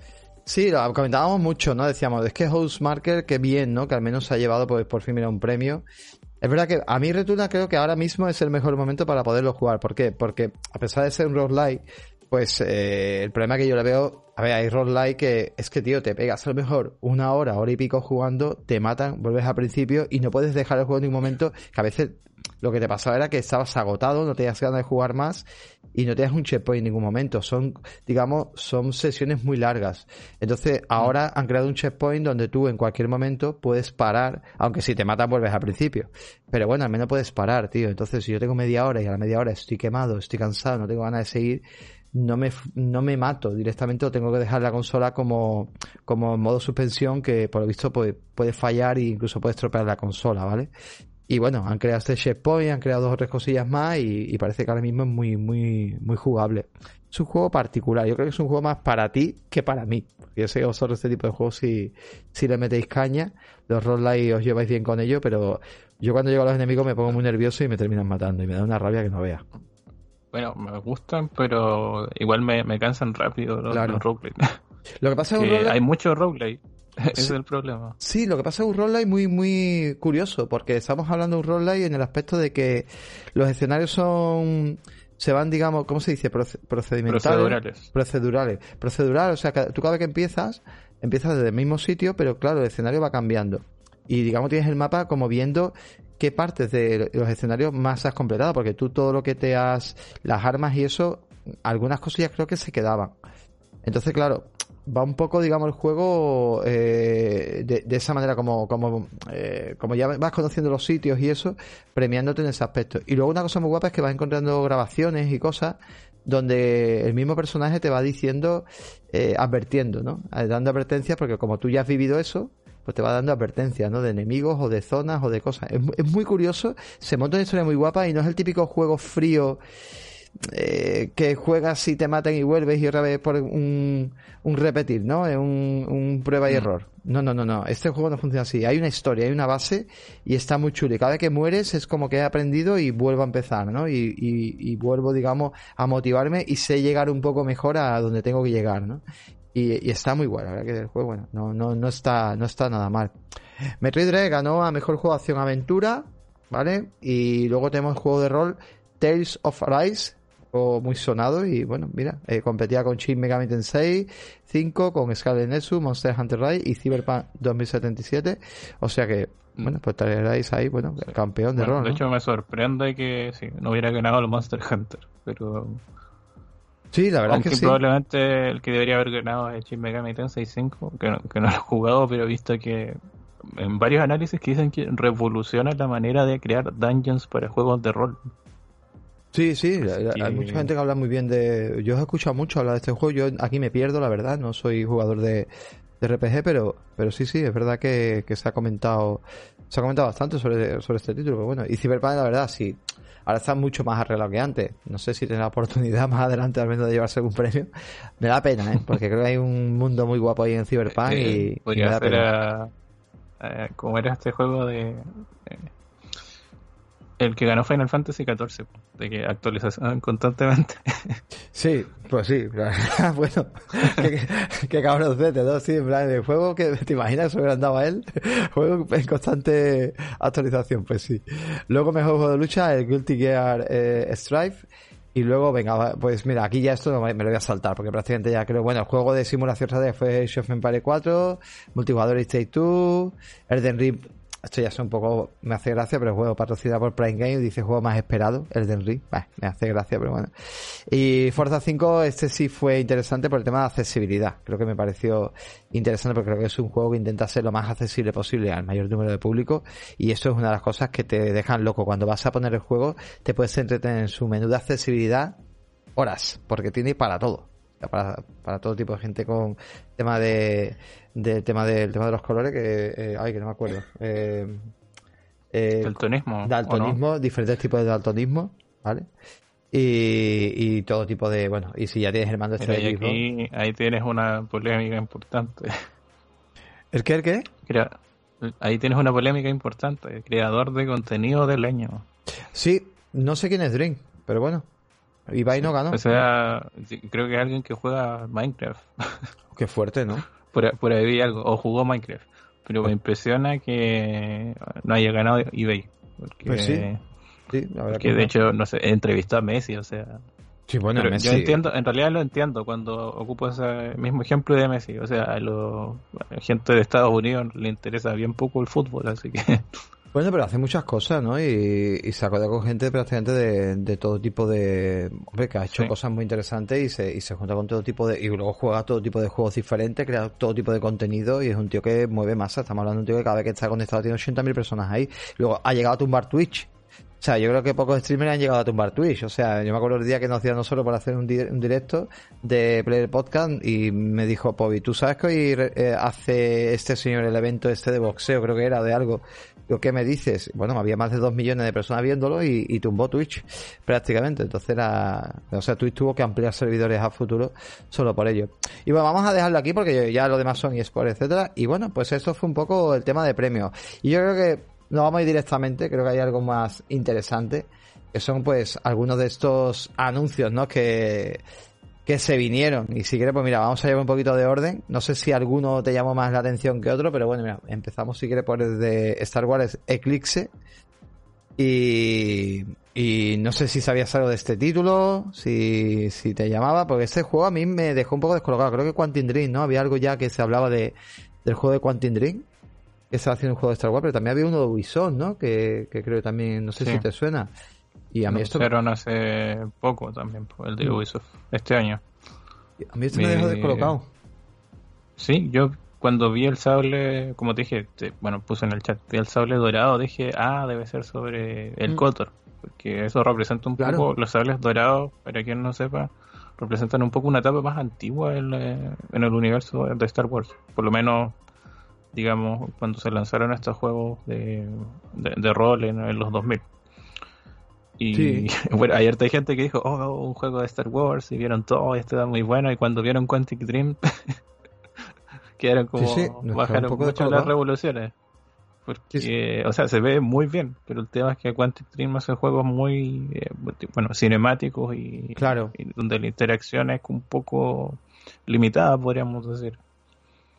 Sí, lo comentábamos mucho, ¿no? Decíamos, es que Housemarker, qué bien, ¿no? Que al menos se ha llevado pues, por fin mira, un premio. Es verdad que a mí Returna creo que ahora mismo es el mejor momento para poderlo jugar. ¿Por qué? Porque a pesar de ser un roguelike, pues eh, el problema que yo le veo, a ver, hay roguelike que es que, tío, te pegas a lo mejor una hora, hora y pico jugando, te matan, vuelves al principio y no puedes dejar el juego en ningún momento, que a veces lo que te pasaba era que estabas agotado, no tenías ganas de jugar más y no tenías un checkpoint en ningún momento. Son, digamos, son sesiones muy largas. Entonces, ahora han creado un checkpoint donde tú en cualquier momento puedes parar, aunque si te matan vuelves al principio. Pero bueno, al menos puedes parar, tío. Entonces, si yo tengo media hora y a la media hora estoy quemado, estoy cansado, no tengo ganas de seguir, no me, no me mato directamente o tengo que dejar la consola como, como en modo suspensión que por lo visto puede, puede fallar e incluso puede estropear la consola, ¿vale? Y bueno, han creado este checkpoint, han creado dos o tres cosillas más y, parece que ahora mismo es muy, muy, muy jugable. Es un juego particular, yo creo que es un juego más para ti que para mí. Yo sé que vosotros este tipo de juegos si, si le metéis caña, los roguelike os lleváis bien con ello, pero yo cuando llego a los enemigos me pongo muy nervioso y me terminan matando y me da una rabia que no vea. Bueno, me gustan, pero igual me, me cansan rápido los, claro. Lo que pasa es que hay muchos roguelike Ese es el problema. Sí, lo que pasa es un roguelike muy, muy curioso, porque estamos hablando de un roguelike en el aspecto de que los escenarios son se van, digamos, ¿cómo se dice? procedimentales. Procedurales. Procedurales. Procedurales, o sea, tú cada vez que empiezas, empiezas desde el mismo sitio, pero claro, el escenario va cambiando. Y digamos, tienes el mapa como viendo qué partes de los escenarios más has completado, porque tú todo lo que te has, las armas y eso, algunas cosillas creo que se quedaban. Entonces, claro, va un poco, digamos, el juego eh, de, esa manera, como, como, eh, como ya vas conociendo los sitios y eso, premiándote en ese aspecto. Y luego una cosa muy guapa es que vas encontrando grabaciones y cosas donde el mismo personaje te va diciendo, eh, advirtiendo, ¿no? Dando advertencias porque como tú ya has vivido eso, pues te va dando advertencias, ¿no? De enemigos o de zonas o de cosas. Es, es muy curioso, se monta una historia muy guapa y no es el típico juego frío eh, que juegas y te matan y vuelves y otra vez por un, un repetir, ¿no? Un, un prueba y mm. error. No, no, no, no. Este juego no funciona así. Hay una historia, hay una base y está muy chulo. Y cada vez que mueres es como que he aprendido y vuelvo a empezar, ¿no? Y, y, vuelvo, digamos, a motivarme y sé llegar un poco mejor a donde tengo que llegar, ¿no? Y, está muy bueno, la verdad que el juego, bueno, no, no, no está, no está nada mal. Metroid Dread ganó a mejor juego de acción aventura, ¿vale? Y luego tenemos el juego de rol Tales of Arise, muy sonado y bueno, mira, eh, competía con Shin Megami Tensei 5, con Scarlet Nexus, Monster Hunter Rise y Cyberpunk 2077. O sea que, mm. bueno, pues estaréis ahí, bueno, el campeón de rol. De hecho, me sorprende que sí, no hubiera ganado el Monster Hunter, pero. Sí, la verdad que sí. probablemente el que debería haber ganado es Shin Megami Tensei 5, que no, que no lo he jugado, pero he visto que en varios análisis que dicen que revoluciona la manera de crear dungeons para juegos de rol. Sí, sí, hay mucha gente que habla muy bien de... Yo he escuchado mucho hablar de este juego, yo aquí me pierdo, la verdad, no soy jugador de, RPG, pero, pero sí, sí, es verdad que, se ha comentado se ha comentado bastante sobre, sobre este título, pero bueno, y Cyberpunk, la verdad, sí, ahora está mucho más arreglado que antes. No sé si tiene la oportunidad más adelante al menos de llevarse algún premio. Me da pena, ¿eh? porque creo que hay un mundo muy guapo ahí en Cyberpunk y, me da pena. como era este juego de el que ganó Final Fantasy XIV, de que actualización constantemente. Sí, pues sí, bueno, qué, cabrón de ¿no? Sí, en plan, el juego que te imaginas que andaba él, juego en constante actualización, pues sí. Luego mejor juego de lucha, el Guilty Gear eh, Strife. Y luego, venga, pues mira, aquí ya esto me lo voy a saltar, porque prácticamente ya creo, bueno, el juego de simulación fue Age of Empire 4, multijugador State 2, Elden Ring esto ya es un poco, me hace gracia, pero juego patrocinado por Prime Game, dice juego más esperado, el de Ring, me hace gracia, pero bueno. Y Forza 5, este sí fue interesante por el tema de accesibilidad, creo que me pareció interesante porque creo que es un juego que intenta ser lo más accesible posible al mayor número de público. Y eso es una de las cosas que te dejan loco, cuando vas a poner el juego te puedes entretener en su menú de accesibilidad horas, porque tiene para todo para, para todo tipo de gente con tema de del tema del tema de los colores que eh, ay que no me acuerdo. Eh, eh, daltonismo daltonismo diferentes tipos de daltonismo vale y, y todo tipo de bueno y si ya tienes el mando este aquí, ahí tienes una polémica importante. ¿el qué el qué? ahí tienes una polémica importante el creador de contenido de leño. Sí no sé quién es Drink pero bueno Ibai no ganó. O sea, creo que alguien que juega Minecraft. Qué fuerte, ¿no? por, ahí vi algo, o jugó Minecraft. Pero me impresiona que no haya ganado eBay. Porque, pues sí. sí porque de hecho, no sé, entrevistó a Messi, o sea. Sí, bueno, Messi. Yo entiendo, en realidad lo entiendo cuando ocupo ese mismo ejemplo de Messi. O sea, a la gente de Estados Unidos le interesa bien poco el fútbol, así que. Bueno, pero hace muchas cosas, ¿no? Y, y se acuerda con gente prácticamente de, de, todo tipo de... Hombre, que ha hecho cosas muy interesantes y se, y se junta con todo tipo de... Y luego juega todo tipo de juegos diferentes, crea todo tipo de contenido y es un tío que mueve masa. Estamos hablando de un tío que cada vez que está conectado tiene 80.000 personas ahí. Luego ha llegado a tumbar Twitch. O sea, yo creo que pocos streamers han llegado a tumbar Twitch. O sea, yo me acuerdo el día que nos hacía solo por hacer un, directo de Player Podcast y me dijo, Pobi, ¿tú sabes que hoy eh, hace este señor el evento este de boxeo? Creo que era de algo. ¿Qué me dices? Bueno, había más de dos millones de personas viéndolo y, tumbó Twitch prácticamente. Entonces era, o sea, Twitch tuvo que ampliar servidores a futuro solo por ello. Y bueno, vamos a dejarlo aquí porque ya lo demás son eSports, etcétera. Y bueno, pues eso fue un poco el tema de premios. Y yo creo que no vamos a ir directamente, creo que hay algo más interesante, que son pues algunos de estos anuncios, ¿no? Que que se vinieron. Y si quieres, pues mira, vamos a llevar un poquito de orden. No sé si alguno te llamó más la atención que otro, pero bueno, mira, empezamos si quieres por el de Star Wars Eclipse. Y, y no sé si sabías algo de este título, si, si te llamaba, porque este juego a mí me dejó un poco descolocado. Creo que Quantum Dream, ¿no? Había algo ya que se hablaba de, del juego de Quantum Dream, que estaba haciendo un juego de Star Wars, pero también había uno de Ubisoft, ¿no? Que, que creo que también, no sé si te suena. Y a mí esto... hace poco también, el de mm. Ubisoft, este año. A mí esto me, dejó descolocado. Sí, yo cuando vi el sable, como te dije, bueno, puse en el chat, vi el sable dorado, dije, ah, debe ser sobre el mm. Kotor, porque eso representa un poco, los sables dorados, para quien no sepa, representan un poco una etapa más antigua en, eh, en, el universo de Star Wars, por lo menos digamos, cuando se lanzaron estos juegos de, de, rol en, los 2000. Y bueno, hay harta gente que dijo, oh, un juego de Star Wars, y vieron todo, y esto era muy bueno, y cuando vieron Quantic Dream, quedaron como, bajaron mucho las revoluciones. Porque, o sea, se ve muy bien, pero el tema es que Quantic Dream hace juegos muy, eh, bueno, cinemáticos y, claro. y donde la interacción es un poco limitada, podríamos decir.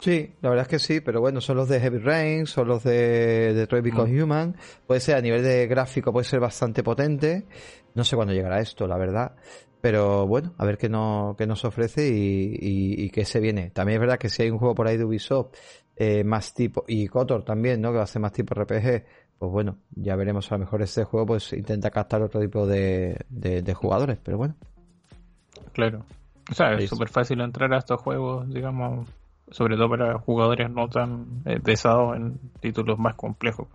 Sí, la verdad es que sí, pero bueno, son los de Heavy Rain, son los de Detroit Become mm. Human. Puede ser a nivel de gráfico, puede ser bastante potente. No sé cuándo llegará esto, la verdad. Pero bueno, a ver qué, no, qué nos ofrece y, y, qué se viene. También es verdad que si hay un juego por ahí de Ubisoft eh, más tipo, y Kotor también, ¿no? Que va a ser más tipo RPG, pues bueno, ya veremos a lo mejor este juego pues intenta captar otro tipo de, de, jugadores, pero bueno. Claro. O sea, es súper fácil entrar a estos juegos, digamos, sobre todo para jugadores no tan eh, pesados en títulos más complejos.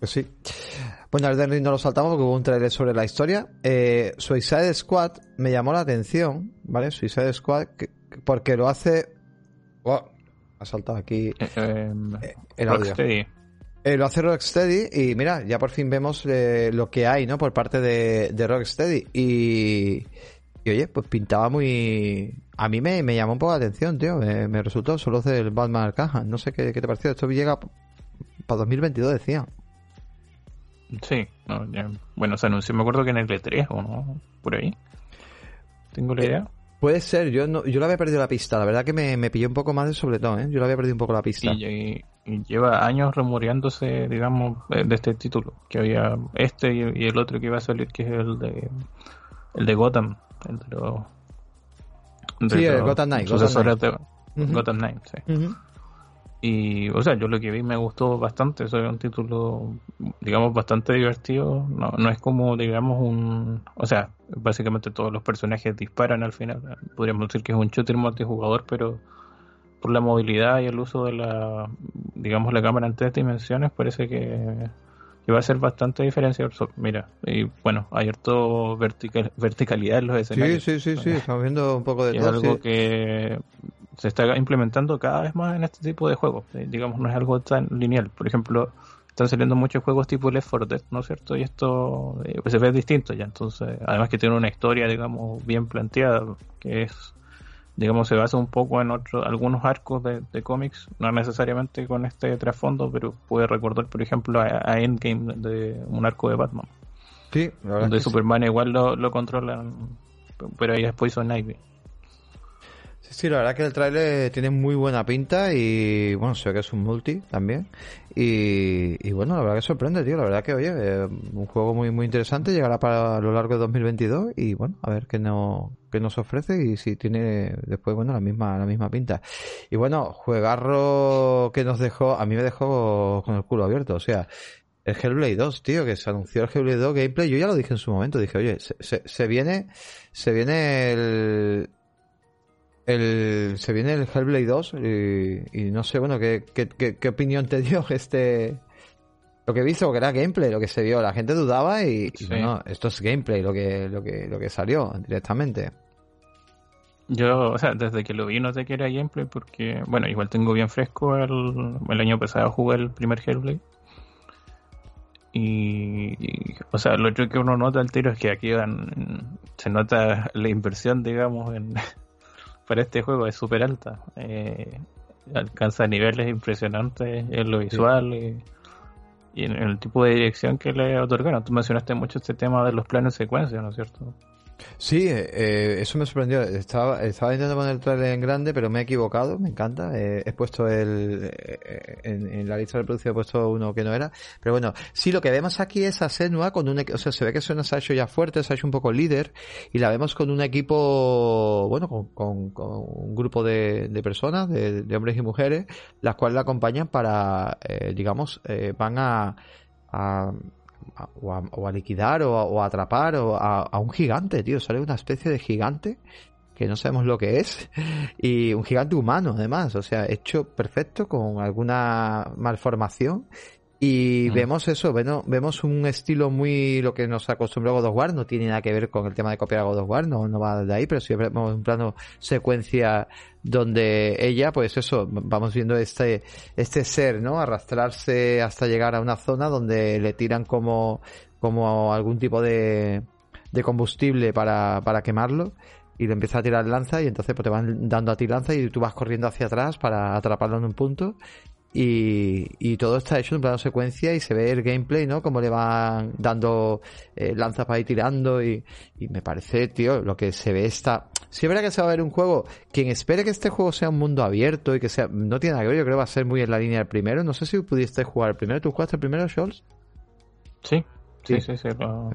Pues sí. Bueno, al Ring no lo saltamos porque hubo un trailer sobre la historia. Eh, Suicide Squad me llamó la atención, ¿vale? Suicide Squad porque lo hace... Oh, ha saltado aquí eh, eh, el audio. Rocksteady. lo hace Rocksteady y mira, ya por fin vemos lo que hay, ¿no? Por parte de, de Rocksteady. Y, y oye, pues pintaba muy a mí me, me llamó un poco la atención, tío. Me, resultó solo del Batman Arkham. No sé qué, te pareció. Esto llega para 2022, decía. Sí, bueno, se anunció, me acuerdo que en el E3 o no, por ahí. ¿Tengo la eh, idea? Puede ser, yo no, yo le había perdido la pista, la verdad que me, me pilló un poco más de sobre todo, ¿eh? Yo le había perdido un poco la pista. Y, lleva años rumoreándose, digamos, de este título, que había este y, el otro que iba a salir, que es el de el de Gotham, el de los sí, el Gotham Knight. Gotham Knight. sí. Y, o sea, yo lo que vi me gustó bastante. Es un título, digamos, bastante divertido. No, no es como, digamos, un. O sea, básicamente todos los personajes disparan al final. Podríamos decir que es un shooter multijugador, pero por la movilidad y el uso de la, digamos, la cámara en tres dimensiones, parece que va a ser bastante diferenciador. Mira, y bueno, hay harto vertical, verticalidad en los escenarios. Sí, sí, sí, sí, estamos viendo un poco de Es algo que se está implementando cada vez más en este tipo de juegos. Eh, digamos, no es algo tan lineal. Por ejemplo, están saliendo muchos juegos tipo Left 4 Dead, ¿no es cierto? Y esto eh, pues se ve distinto ya. Entonces, además que tiene una historia, digamos, bien planteada, que es digamos, se basa un poco en otros algunos arcos de, cómics, no necesariamente con este trasfondo, pero puede recordar, por ejemplo, a, Endgame de un arco de Batman. Sí, donde Superman igual lo, lo controlan, pero ahí es Poison Ivy. Sí, la verdad que el trailer tiene muy buena pinta y bueno, se ve que es un multi también. Y, bueno, la verdad que sorprende, tío. La verdad que, oye, eh, un juego muy muy interesante, llegará para lo largo de 2022 y bueno, a ver qué, no, qué nos ofrece y si tiene después, bueno, la misma, la misma pinta. Y bueno, juegarro que nos dejó, a mí me dejó con el culo abierto, o sea, el Hellblade 2, tío, que se anunció el Hellblade 2 gameplay, yo ya lo dije en su momento, dije, oye, se, se viene, se viene el, el, se viene el Hellblade 2 y, no sé, bueno, ¿qué, qué, opinión te dio este... Lo que he visto, que era gameplay, lo que se vio, la gente dudaba y, no, esto es gameplay, lo que, lo que, lo que salió directamente. Yo, o sea, desde que lo vi no sé que era gameplay porque, bueno, igual tengo bien fresco el, el año pasado jugué el primer Hellblade. Y, o sea, lo otro que uno nota al tiro es que aquí se nota la inversión, digamos, en, para este juego es súper alta. Eh, alcanza niveles impresionantes en lo visual y, en, el tipo de dirección que le otorgaron. Tú mencionaste mucho este tema de los planes secuencia, ¿no es cierto? Sí, eh, eso me sorprendió. Estaba, estaba intentando poner el trailer en grande, pero me he equivocado, me encanta. Eh, he puesto el. Eh, en, la lista de producción he puesto uno que no era. Pero bueno, sí, lo que vemos aquí es a Senua con un. O sea, se ve que Senua se ha ya fuerte, se un poco líder. Y la vemos con un equipo. Bueno, con, un grupo de, personas, de, hombres y mujeres, las cuales la acompañan para. digamos, van a o a, liquidar o a, atrapar o a, un gigante, tío. Sale una especie de gigante que no sabemos lo que es y un gigante humano además, o sea, hecho perfecto con alguna malformación Y vemos eso, bueno, vemos un estilo muy lo que nos acostumbró God of War, no tiene nada que ver con el tema de copiar a God of War, no, no va de ahí, pero sí vemos un plano secuencia donde ella, pues eso, vamos viendo este, este ser, ¿no? Arrastrarse hasta llegar a una zona donde le tiran como, como algún tipo de, de combustible para, para quemarlo y le empieza a tirar lanza y entonces pues te van dando a ti lanza y tú vas corriendo hacia atrás para atraparlo en un punto y, todo está hecho en plano secuencia y se ve el gameplay, ¿no? Como le van dando eh, lanzas para ir tirando y, me parece, tío, lo que se ve está... Si es verdad que se va a ver un juego, quien espere que este juego sea un mundo abierto y que sea... No tiene nada que ver, yo creo que va a ser muy en la línea del primero. No sé si pudiste jugar el primero. ¿Tú jugaste el primero, Scholz? Sí, sí, sí, sí, lo,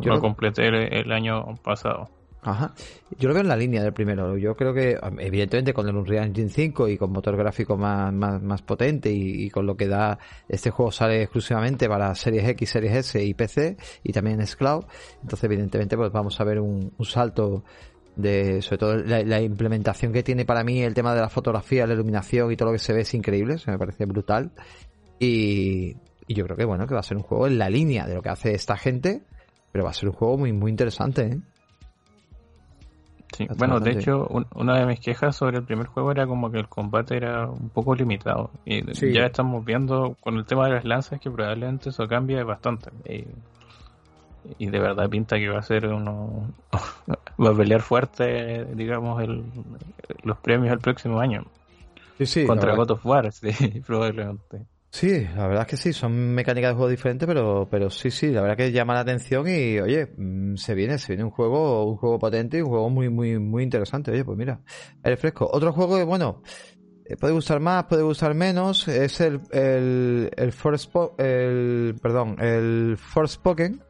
yo, completé el año pasado. Ajá. Yo lo veo en la línea del primero. Yo creo que, evidentemente, con el Unreal Engine 5 y con motor gráfico más, más, potente y, con lo que da, este juego sale exclusivamente para Series X, Series S y PC y también es cloud. Entonces, evidentemente, pues vamos a ver un, salto de, sobre todo la, implementación que tiene para mí el tema de la fotografía, la iluminación y todo lo que se ve es increíble. Se me parece brutal. Y, y yo creo que, bueno, que va a ser un juego en la línea de lo que hace esta gente, pero va a ser un juego muy, muy interesante, ¿eh? Sí, bueno, de hecho, una de mis quejas sobre el primer juego era como que el combate era un poco limitado. Y ya estamos viendo con el tema de las lanzas que probablemente eso cambie bastante. Y, de verdad pinta que va a ser uno. va a pelear fuerte, digamos, el, los premios el próximo año. Sí, sí. Contra God of War, sí, probablemente. Sí, la verdad es que sí, son mecánicas de juego diferentes, pero, pero sí, sí, la verdad que llama la atención y, oye, mm, se viene, se viene un juego, un juego potente y un juego muy, muy, muy interesante. Oye, pues mira, el fresco. Otro juego que, bueno, eh, puede gustar más, puede gustar menos, es el, el, el el, perdón, el Forspoken,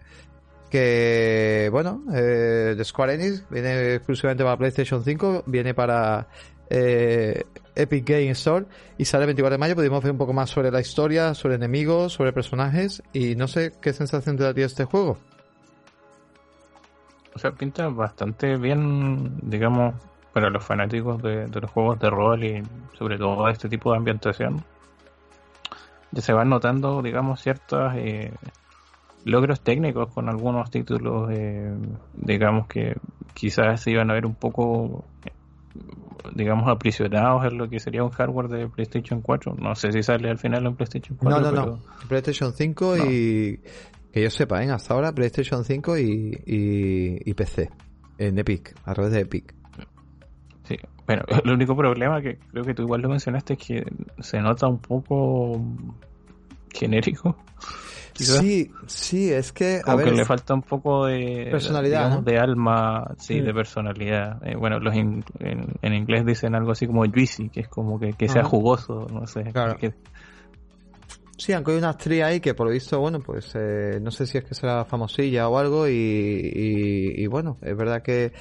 que, bueno, eh, de Square Enix, viene exclusivamente para PlayStation 5, viene para eh, Epic Game Store y sale el 24 de mayo. Pudimos ver un poco más sobre la historia, sobre enemigos, sobre personajes y no sé qué sensación te da este juego. O sea, pinta bastante bien, digamos, para los fanáticos de, los juegos de rol y sobre todo este tipo de ambientación. Ya se van notando, digamos, ciertos eh, logros técnicos con algunos títulos, eh, digamos, que quizás se iban a ver un poco digamos, aprisionados en lo que sería un hardware de PlayStation 4. No sé si sale al final en PlayStation 4. No, no, no. PlayStation 5 y. Que yo sepa, ¿eh? hasta ahora PlayStation 5 y, y, PC. En Epic, a través de Epic. Sí, bueno, el único problema que creo que tú igual lo mencionaste es que se nota un poco genérico. Sí, sí, es que. a ver, le falta un poco de. Personalidad. De alma, sí, de personalidad. Eh, bueno, los en, inglés dicen algo así como juicy, que es como que, sea jugoso, no sé. Claro. Sí, aunque hay una actriz ahí que por lo visto, bueno, pues eh, no sé si es que será famosilla o algo y, y bueno, es verdad que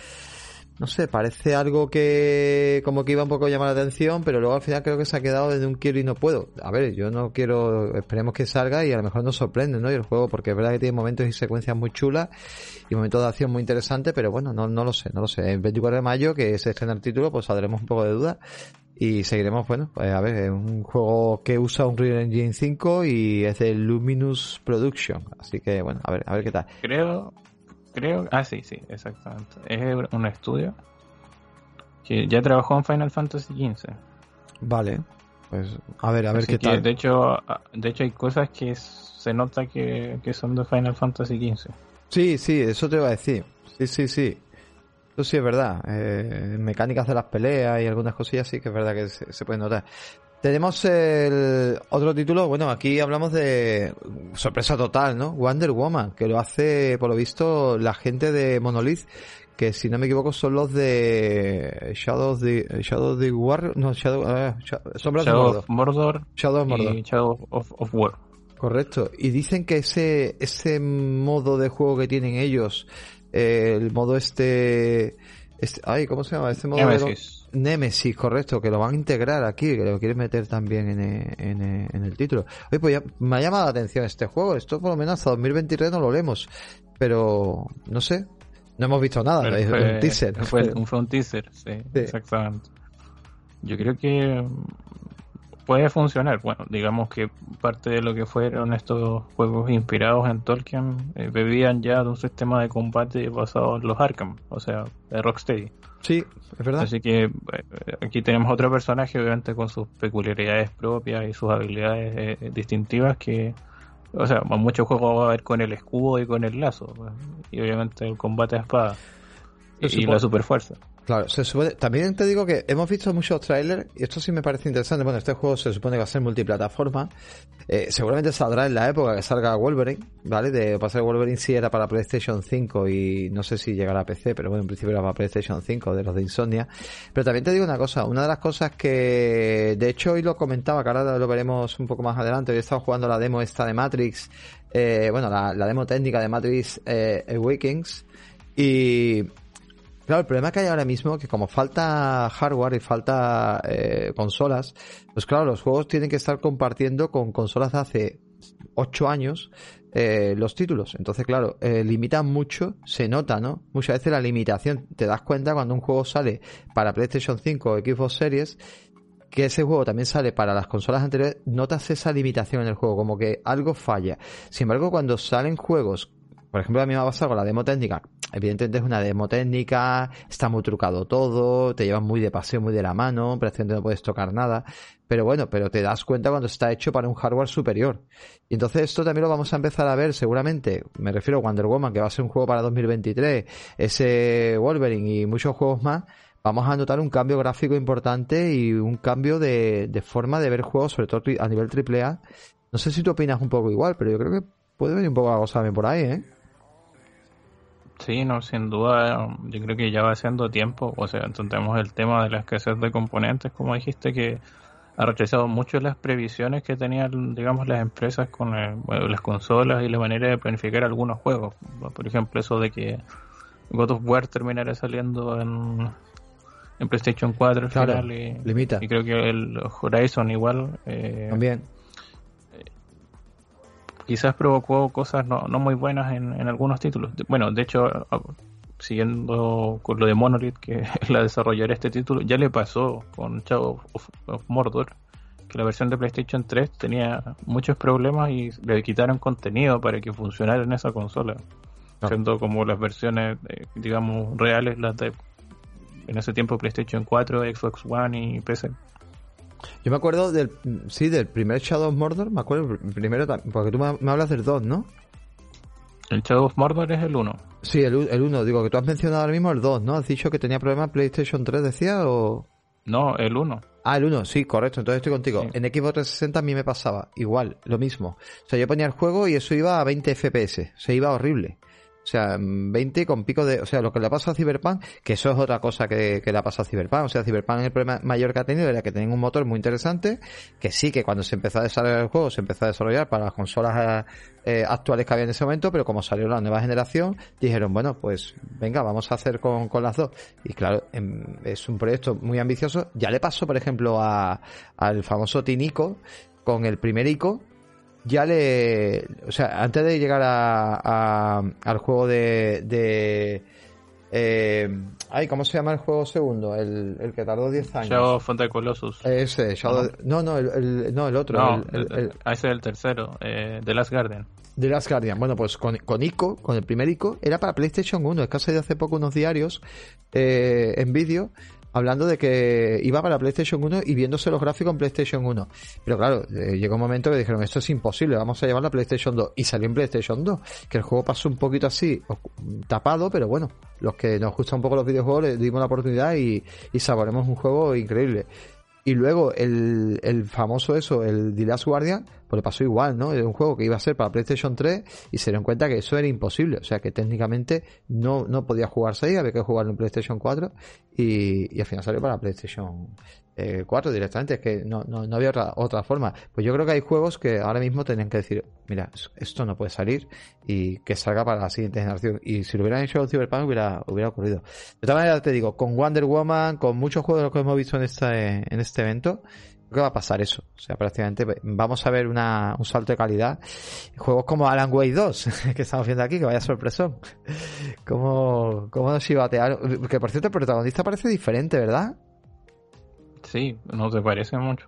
no sé, parece algo que como que iba un poco a llamar la atención, pero luego al final creo que se ha quedado desde un quiero y no puedo. A ver, yo no quiero, esperemos que salga y a lo mejor nos sorprende, ¿no? Y el juego, porque es verdad que tiene momentos y secuencias muy chulas y momentos de acción muy interesantes, pero bueno, no, lo sé, no lo sé. El 24 de mayo, que se estrena el título, pues saldremos un poco de duda y seguiremos, bueno, pues a ver, es un juego que usa un Real Engine 5 y es de Luminous Production, así que bueno, a ver, a ver qué tal. Creo, creo. Ah, sí, sí, exactamente. Es un estudio que ya trabajó en Final Fantasy XV. Vale. Pues a ver, a ver qué tal. De hecho, de hecho hay cosas que se nota que, son de Final Fantasy XV. Sí, sí, eso te iba a decir. Sí, sí, sí. Eso sí es verdad. Eh, mecánicas de las peleas y algunas cosillas sí que es verdad que se, se pueden notar. Tenemos el otro título, bueno, aquí hablamos de sorpresa total, ¿no? Wonder Woman, que lo hace, por lo visto, la gente de Monolith, que si no me equivoco son los de Shadow of the, Shadow of War, no, Shadow, uh, Shadow of Mordor. Shadow of Mordor. Y Shadow of, War. Correcto. Y dicen que ese, ese modo de juego que tienen ellos, eh, el modo este, este, ay, ¿cómo se llama? Este modo Nemesis, correcto, que lo van a integrar aquí, que lo quieren meter también en, en, el título. Oye, pues ya me ha llamado la atención este juego. Esto por lo menos hasta 2023 no lo leemos. Pero, no sé, no hemos visto nada. fue, un teaser. Fue, un teaser, sí, exactamente. Yo creo que puede funcionar. Bueno, digamos que parte de lo que fueron estos juegos inspirados en Tolkien eh, bebían ya de un sistema de combate basado en los Arkham, o sea, de Rocksteady. Sí, es verdad. Así que eh, aquí tenemos otro personaje, obviamente, con sus peculiaridades propias y sus habilidades eh, distintivas que, o sea, muchos juegos va a haber con el escudo y con el lazo, y obviamente el combate a espada y, la super fuerza. Claro, se supone, también te digo que hemos visto muchos trailers y esto sí me parece interesante. Bueno, este juego se supone que va a ser multiplataforma. Eh, seguramente saldrá en la época que salga Wolverine, ¿vale? De pasar Wolverine sí era para PlayStation 5 y no sé si llegará a PC, pero bueno, en principio era para PlayStation 5 de los de Insomnia. Pero también te digo una cosa, una de las cosas que de hecho hoy lo comentaba, que ahora lo veremos un poco más adelante, hoy he estado jugando la demo esta de Matrix, eh, bueno, la, demo técnica de Matrix eh, y Claro, el problema que hay ahora mismo es que como falta hardware y falta eh, consolas, pues claro, los juegos tienen que estar compartiendo con consolas de hace 8 años eh, los títulos. Entonces, claro, eh, limitan mucho, se nota, ¿no? Muchas veces la limitación, te das cuenta cuando un juego sale para PlayStation 5 o Xbox Series, que ese juego también sale para las consolas anteriores, notas esa limitación en el juego, como que algo falla. Sin embargo, cuando salen juegos, por ejemplo, a mí me ha pasado con la demo técnica, Evidentemente es una demo técnica, está muy trucado todo, te llevan muy de paseo, muy de la mano, prácticamente no puedes tocar nada. Pero bueno, pero te das cuenta cuando está hecho para un hardware superior. Y entonces esto también lo vamos a empezar a ver seguramente. Me refiero a Wonder Woman, que va a ser un juego para 2023, ese Wolverine y muchos juegos más. Vamos a notar un cambio gráfico importante y un cambio de, de forma de ver juegos, sobre todo a nivel AAA. No sé si tú opinas un poco igual, pero yo creo que puede venir un poco la cosa también por ahí, ¿eh? Sí, no, sin duda, yo creo que ya va siendo tiempo, o sea, tenemos el tema de la escasez de componentes, como dijiste, que ha rechazado mucho las previsiones que tenían, digamos, las empresas con las consolas y la manera de planificar algunos juegos. Por ejemplo, eso de que God of War terminara saliendo en, en PlayStation 4 al y, limita. y creo que el Horizon igual. Eh, También quizás provocó cosas no, no muy buenas en, en, algunos títulos. Bueno, de hecho, siguiendo con lo de Monolith, que es la desarrolladora de este título, ya le pasó con Shadow of, Mordor, que la versión de PlayStation 3 tenía muchos problemas y le quitaron contenido para que funcionara en esa consola. Siendo como las versiones, digamos, reales, las de en ese tiempo PlayStation 4, Xbox One y PC. Yo me acuerdo del, sí, del primer Shadow of Mordor, me acuerdo, primero, porque tú me, hablas del 2, ¿no? El Shadow of Mordor es el 1. Sí, el 1, digo que tú has mencionado ahora mismo el 2, ¿no? ¿Has dicho que tenía problemas PlayStation 3, decía, o...? No, el 1. Ah, el 1, sí, correcto, entonces estoy contigo. En Xbox 360 a mí me pasaba igual, lo mismo. O sea, yo ponía el juego y eso iba a 20 FPS, se iba horrible. O sea, 20 con pico de... O sea, lo que le pasa a Cyberpunk, que eso es otra cosa que, que le pasa a Cyberpunk. O sea, Cyberpunk el problema mayor que ha tenido era que tenía un motor muy interesante, que sí, que cuando se empezó a desarrollar el juego, se empezó a desarrollar para las consolas eh, actuales que había en ese momento, pero como salió la nueva generación, dijeron, bueno, pues venga, vamos a hacer con, con las dos. Y claro, em, es un proyecto muy ambicioso. Ya le pasó, por ejemplo, al famoso Tinico, con el primer ICO, ya le. O sea, antes de llegar a, al juego de. de eh, ay, ¿cómo se llama el juego segundo? El, el que tardó 10 años. Shadow of the Colossus. Ese, Shadow, no, no, el, no, el otro. No, el, ese es el tercero, eh, The Last Guardian. The Last Guardian. Bueno, pues con, con ICO, con el primer ICO, era para PlayStation 1. Es que ha salido hace poco unos diarios eh, en vídeo hablando de que iba para PlayStation 1 y viéndose los gráficos en PlayStation 1. Pero claro, eh, llegó un momento que dijeron, esto es imposible, vamos a llevarlo a PlayStation 2. Y salió en PlayStation 2, que el juego pasó un poquito así, tapado, pero bueno, los que nos gustan un poco los videojuegos le dimos la oportunidad y, y saboremos un juego increíble. Y luego el, el famoso eso, el The Last Guardian, pues le pasó igual, ¿no? Era un juego que iba a ser para PlayStation 3 y se dieron cuenta que eso era imposible. O sea que técnicamente no, no podía jugarse ahí, había que jugarlo en PlayStation 4 y, y al final salió para PlayStation 4 eh, directamente, es que no, no, no había otra, otra forma. Pues yo creo que hay juegos que ahora mismo tenían que decir, mira, esto no puede salir y que salga para la siguiente generación. Y si lo hubieran hecho Cyberpunk hubiera, hubiera ocurrido. De todas maneras te digo, con Wonder Woman, con muchos juegos que hemos visto en este, en este evento, que va a pasar eso. O sea, prácticamente vamos a ver una, un salto de calidad. Juegos como Alan Wake 2, que estamos viendo aquí, que vaya sorpresón. como, como nos chivatearon. Que por cierto, el protagonista parece diferente, ¿verdad? Sí, no te parece mucho.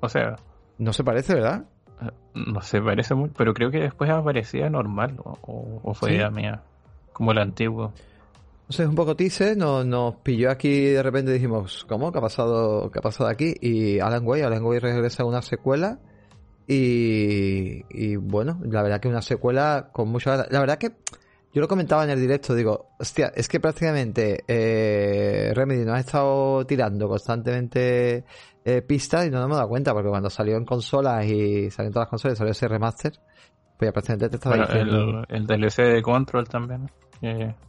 O sea... No se parece, ¿verdad? Eh, no se parece mucho, pero creo que después aparecía normal, o, fue idea mía, como el antiguo. No sé, es un poco teaser, nos, nos pilló aquí de repente dijimos, ¿cómo? ¿Qué ha pasado, qué ha pasado aquí? Y Alan Way, Alan Way regresa a una secuela y, y bueno, la verdad que una secuela con mucha... La verdad que yo lo comentaba en el directo, digo, hostia, es que prácticamente eh, Remedy nos ha estado tirando constantemente eh, pistas y no nos hemos dado cuenta, porque cuando salió en consolas y salió en todas las consolas y salió ese remaster, pues ya prácticamente te estaba diciendo... El, DLC de Control también.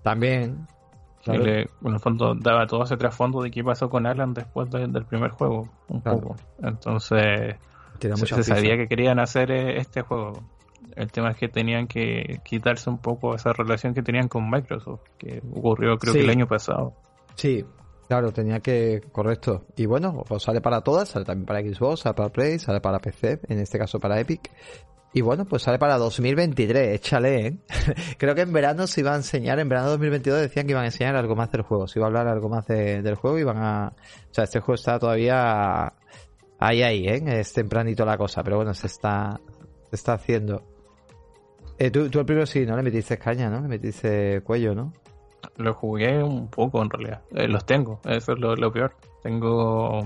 también. En el fondo daba todo ese trasfondo de qué pasó con Alan después del primer juego, un poco. Entonces, se, sabía que querían hacer eh, este juego. El tema es que tenían que quitarse un poco esa relación que tenían con Microsoft, que ocurrió creo que el año pasado. Sí, claro, tenía que, correcto. Y bueno, pues sale para todas, sale también para Xbox, sale para Play, sale para PC, en este caso para Epic. Y bueno, pues sale para 2023, échale, ¿eh? Creo que en verano se iba a enseñar, en verano 2022 decían que iban a enseñar algo más del juego, se iba a hablar algo más del juego y van a... O sea, este juego está todavía ahí, ahí, ¿eh? Es tempranito la cosa, pero bueno, se está, se está haciendo. Eh, tú, tú el primero sí, ¿no? Le metiste caña, ¿no? Le metiste cuello, ¿no? Lo jugué un poco en realidad. Eh, los tengo, eso es lo, peor. Tengo.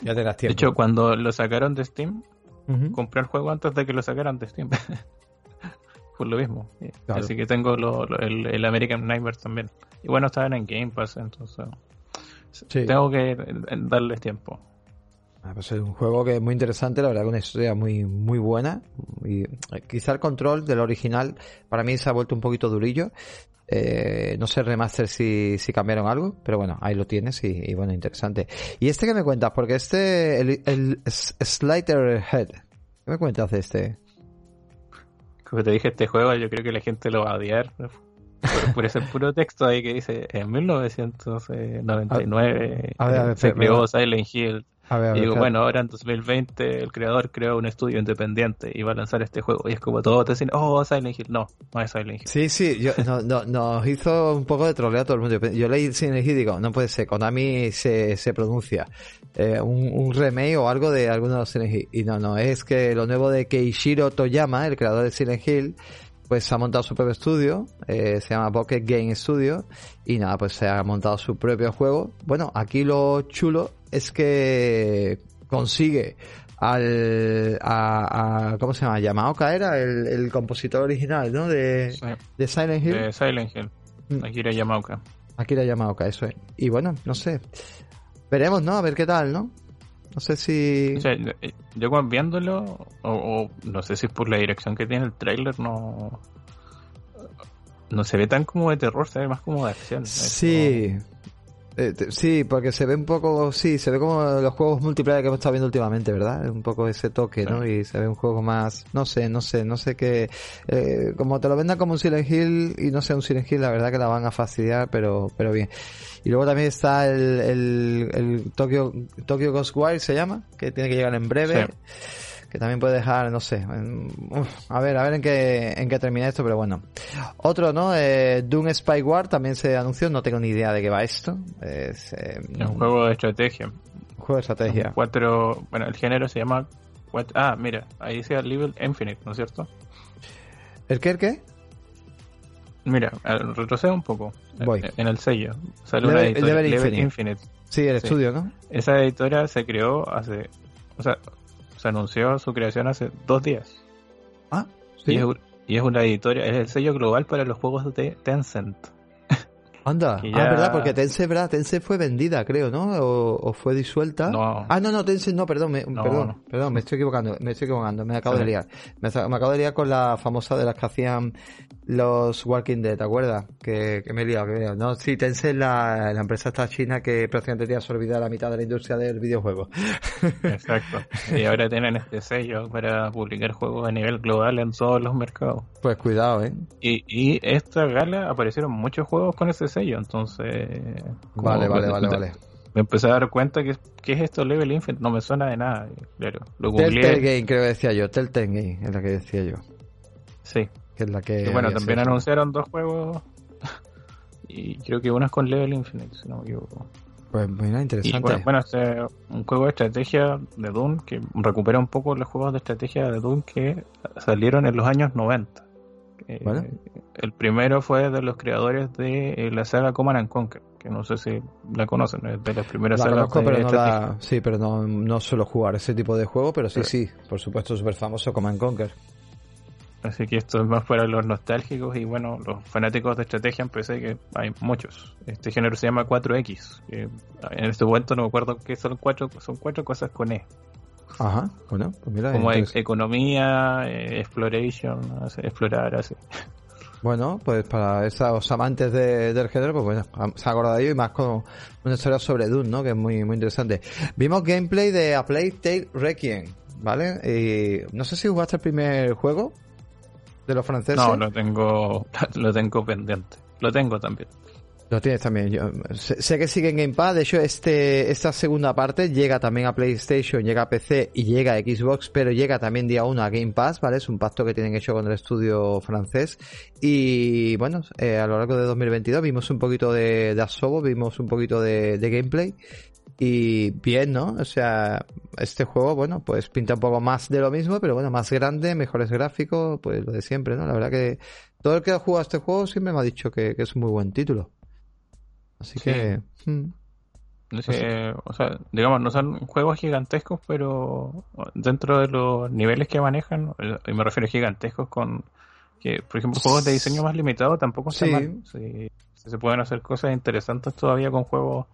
Ya te tiempo. De hecho, cuando lo sacaron de Steam, compré el juego antes de que lo sacaran de Steam. Por lo mismo. Así que tengo el, American Nightmare también. Y bueno, estaban en Game Pass, entonces. Tengo que darles tiempo. Ah, pues es un juego que es muy interesante, la verdad, una historia muy, muy buena. Y eh, quizá el control del original para mí se ha vuelto un poquito durillo. Eh, no sé remaster si, si cambiaron algo, pero bueno, ahí lo tienes y, bueno, interesante. Y este que me cuentas, porque este, el, el Slider Head, ¿qué me cuentas de este? Como te dije, este juego yo creo que la gente lo va a odiar por, ese puro texto ahí que dice en 1999 se creó Silent Hill y digo, bueno, ahora en 2020 el creador creó un estudio independiente y va a lanzar este juego. Y es como todo te dicen, oh, Silent Hill. No, no es Silent Hill. Sí, sí, yo, no, nos hizo un poco de troleo a todo el mundo. Yo leí Silent Hill y digo, no puede ser, Konami se, se pronuncia. Eh, un, un, remake o algo de alguno de los Silent Hill. Y no, no, es que lo nuevo de Keishiro Toyama, el creador de Silent Hill, pues ha montado su propio estudio, eh, se llama Pocket Game Studio, y nada, pues se ha montado su propio juego. Bueno, aquí lo chulo es que consigue al a, ¿cómo se llama? Yamaoka era el, el compositor original, ¿no? De, de Silent Hill. De Silent Hill. Mm. Akira Yamaoka. Akira Yamaoka, eso es. Y bueno, no sé. Veremos, ¿no? A ver qué tal, ¿no? No sé si... O sea, yo viéndolo, o, no sé si es por la dirección que tiene el trailer, no... No se ve tan como de terror, se ve más como de acción. Sí, eh, sí, porque se ve un poco, sí, se ve como los juegos multiplayer que hemos estado viendo últimamente, ¿verdad? Un poco ese toque, ¿no? Y se ve un juego más, no sé, no sé, no sé qué, eh, como te lo vendan como un Silent Hill y no sea un Silent Hill, la verdad que la van a fastidiar, pero, pero bien. Y luego también está el, el, el Tokyo, Tokyo Ghostwire se llama, que tiene que llegar en breve que también puede dejar, no sé, a ver, a ver en qué, en qué termina esto, pero bueno. Otro, ¿no? Eh, Doom Spy War también se anunció, no tengo ni idea de qué va esto. Es, eh, un juego de estrategia. Un juego de estrategia. Cuatro, bueno, el género se llama... ah, mira, ahí dice Level Infinite, ¿no es cierto? ¿El qué, el qué? Mira, retrocede un poco. Voy. En el sello. Sale una editorial. Level, Infinite. Sí, el estudio, ¿no? Esa editora se creó hace. O sea, se anunció su creación hace dos días. Ah, sí. Y es, una editorial, es el sello global para los juegos de Tencent. Anda, ah, verdad, porque Tencent, ¿verdad? Tencent fue vendida, creo, ¿no? O, fue disuelta. No. Ah, no, no, Tencent, no, perdón, me, perdón, perdón, me estoy equivocando, me estoy equivocando, me acabo de liar. Me, acabo de liar con la famosa de las que hacían los Walking Dead, ¿te acuerdas? Que, me he liado, que me he liado. No, sí, Tencent, la, la empresa esta china que prácticamente tenía absorbida la mitad de la industria del videojuego. Exacto. Y ahora tienen este sello para publicar juegos a nivel global en todos los mercados. Pues cuidado, ¿eh? Y, y esta gala aparecieron muchos juegos con ese sello, entonces... Vale, vale, vale, vale. Me empecé a dar cuenta que, que es esto Level Infinite, no me suena de nada, claro. Lo Telltale Game, creo que decía yo, Telltale Game es la que decía yo. Sí. Que es la que... bueno, también anunciaron dos juegos y creo que uno es con Level Infinite, si no me equivoco. Pues mira, interesante. bueno, este, un juego de estrategia de Doom que recupera un poco los juegos de estrategia de Doom que salieron en los años 90. Eh, el primero fue de los creadores de eh, la saga Command and Conquer, que no sé si la conocen, de las primeras sagas pero no la, Sí, pero no, no suelo jugar ese tipo de juego, pero sí, sí, por supuesto, súper famoso Command Conquer. Así que esto es más para los nostálgicos y bueno, los fanáticos de estrategia en PC, que hay muchos. Este género se llama 4X. en este momento no me acuerdo que son cuatro, son cuatro cosas con E. Ajá, bueno, pues mira. Como economía, eh, exploration, explorar, así. Bueno, pues para esos amantes del género, pues bueno, se ha acordado de y más con una historia sobre Dune, ¿no? Que es muy, muy interesante. Vimos gameplay de A Plague Tale Requiem, ¿vale? Y no sé si jugaste el primer juego de los franceses. No, lo tengo, lo tengo pendiente. Lo tengo también. Lo tienes también. Yo sé, que sigue en Game Pass. De hecho, este, esta segunda parte llega también a PlayStation, llega a PC y llega a Xbox, pero llega también día uno a Game Pass, ¿vale? Es un pacto que tienen hecho con el estudio francés. Y bueno, eh, a lo largo de 2022 vimos un poquito de, de asobo, vimos un poquito de gameplay. Y bien, ¿no? O sea, este juego, bueno, pues pinta un poco más de lo mismo, pero bueno, más grande, mejores gráficos, pues lo de siempre, ¿no? La verdad que todo el que ha jugado este juego siempre me ha dicho que, es un muy buen título. Así que... Hmm. o sea, digamos, no son juegos gigantescos, pero dentro de los niveles que manejan, y me refiero a gigantescos con que, por ejemplo, juegos de diseño más limitado tampoco están mal. se pueden hacer cosas interesantes todavía con juegos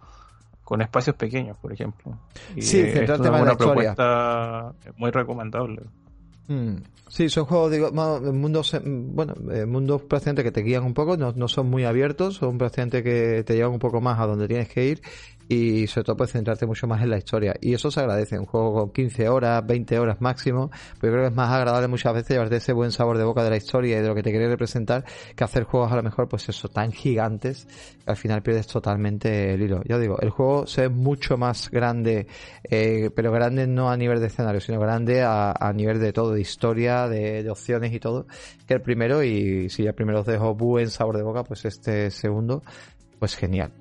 con espacios pequeños, por ejemplo. Y sí, es una propuesta muy recomendable. Hmm. Sí, son juegos, digo, mundos, bueno, eh, mundos prácticamente que te guían un poco, no, no son muy abiertos, son prácticamente que te llevan un poco más a donde tienes que ir y sobre todo puedes centrarte mucho más en la historia. Y eso se agradece, un juego con 15 horas, 20 horas máximo, pues yo creo que es más agradable muchas veces llevarte ese buen sabor de boca de la historia y de lo que te quiere representar que hacer juegos a lo mejor, pues eso, tan gigantes que al final pierdes totalmente el hilo. Ya digo, el juego se ve mucho más grande, eh, pero grande no a nivel de escenario, sino grande a, a nivel de todo, de historia, de, de, opciones y todo, que el primero, y si el primero os dejo buen sabor de boca, pues este segundo pues genial.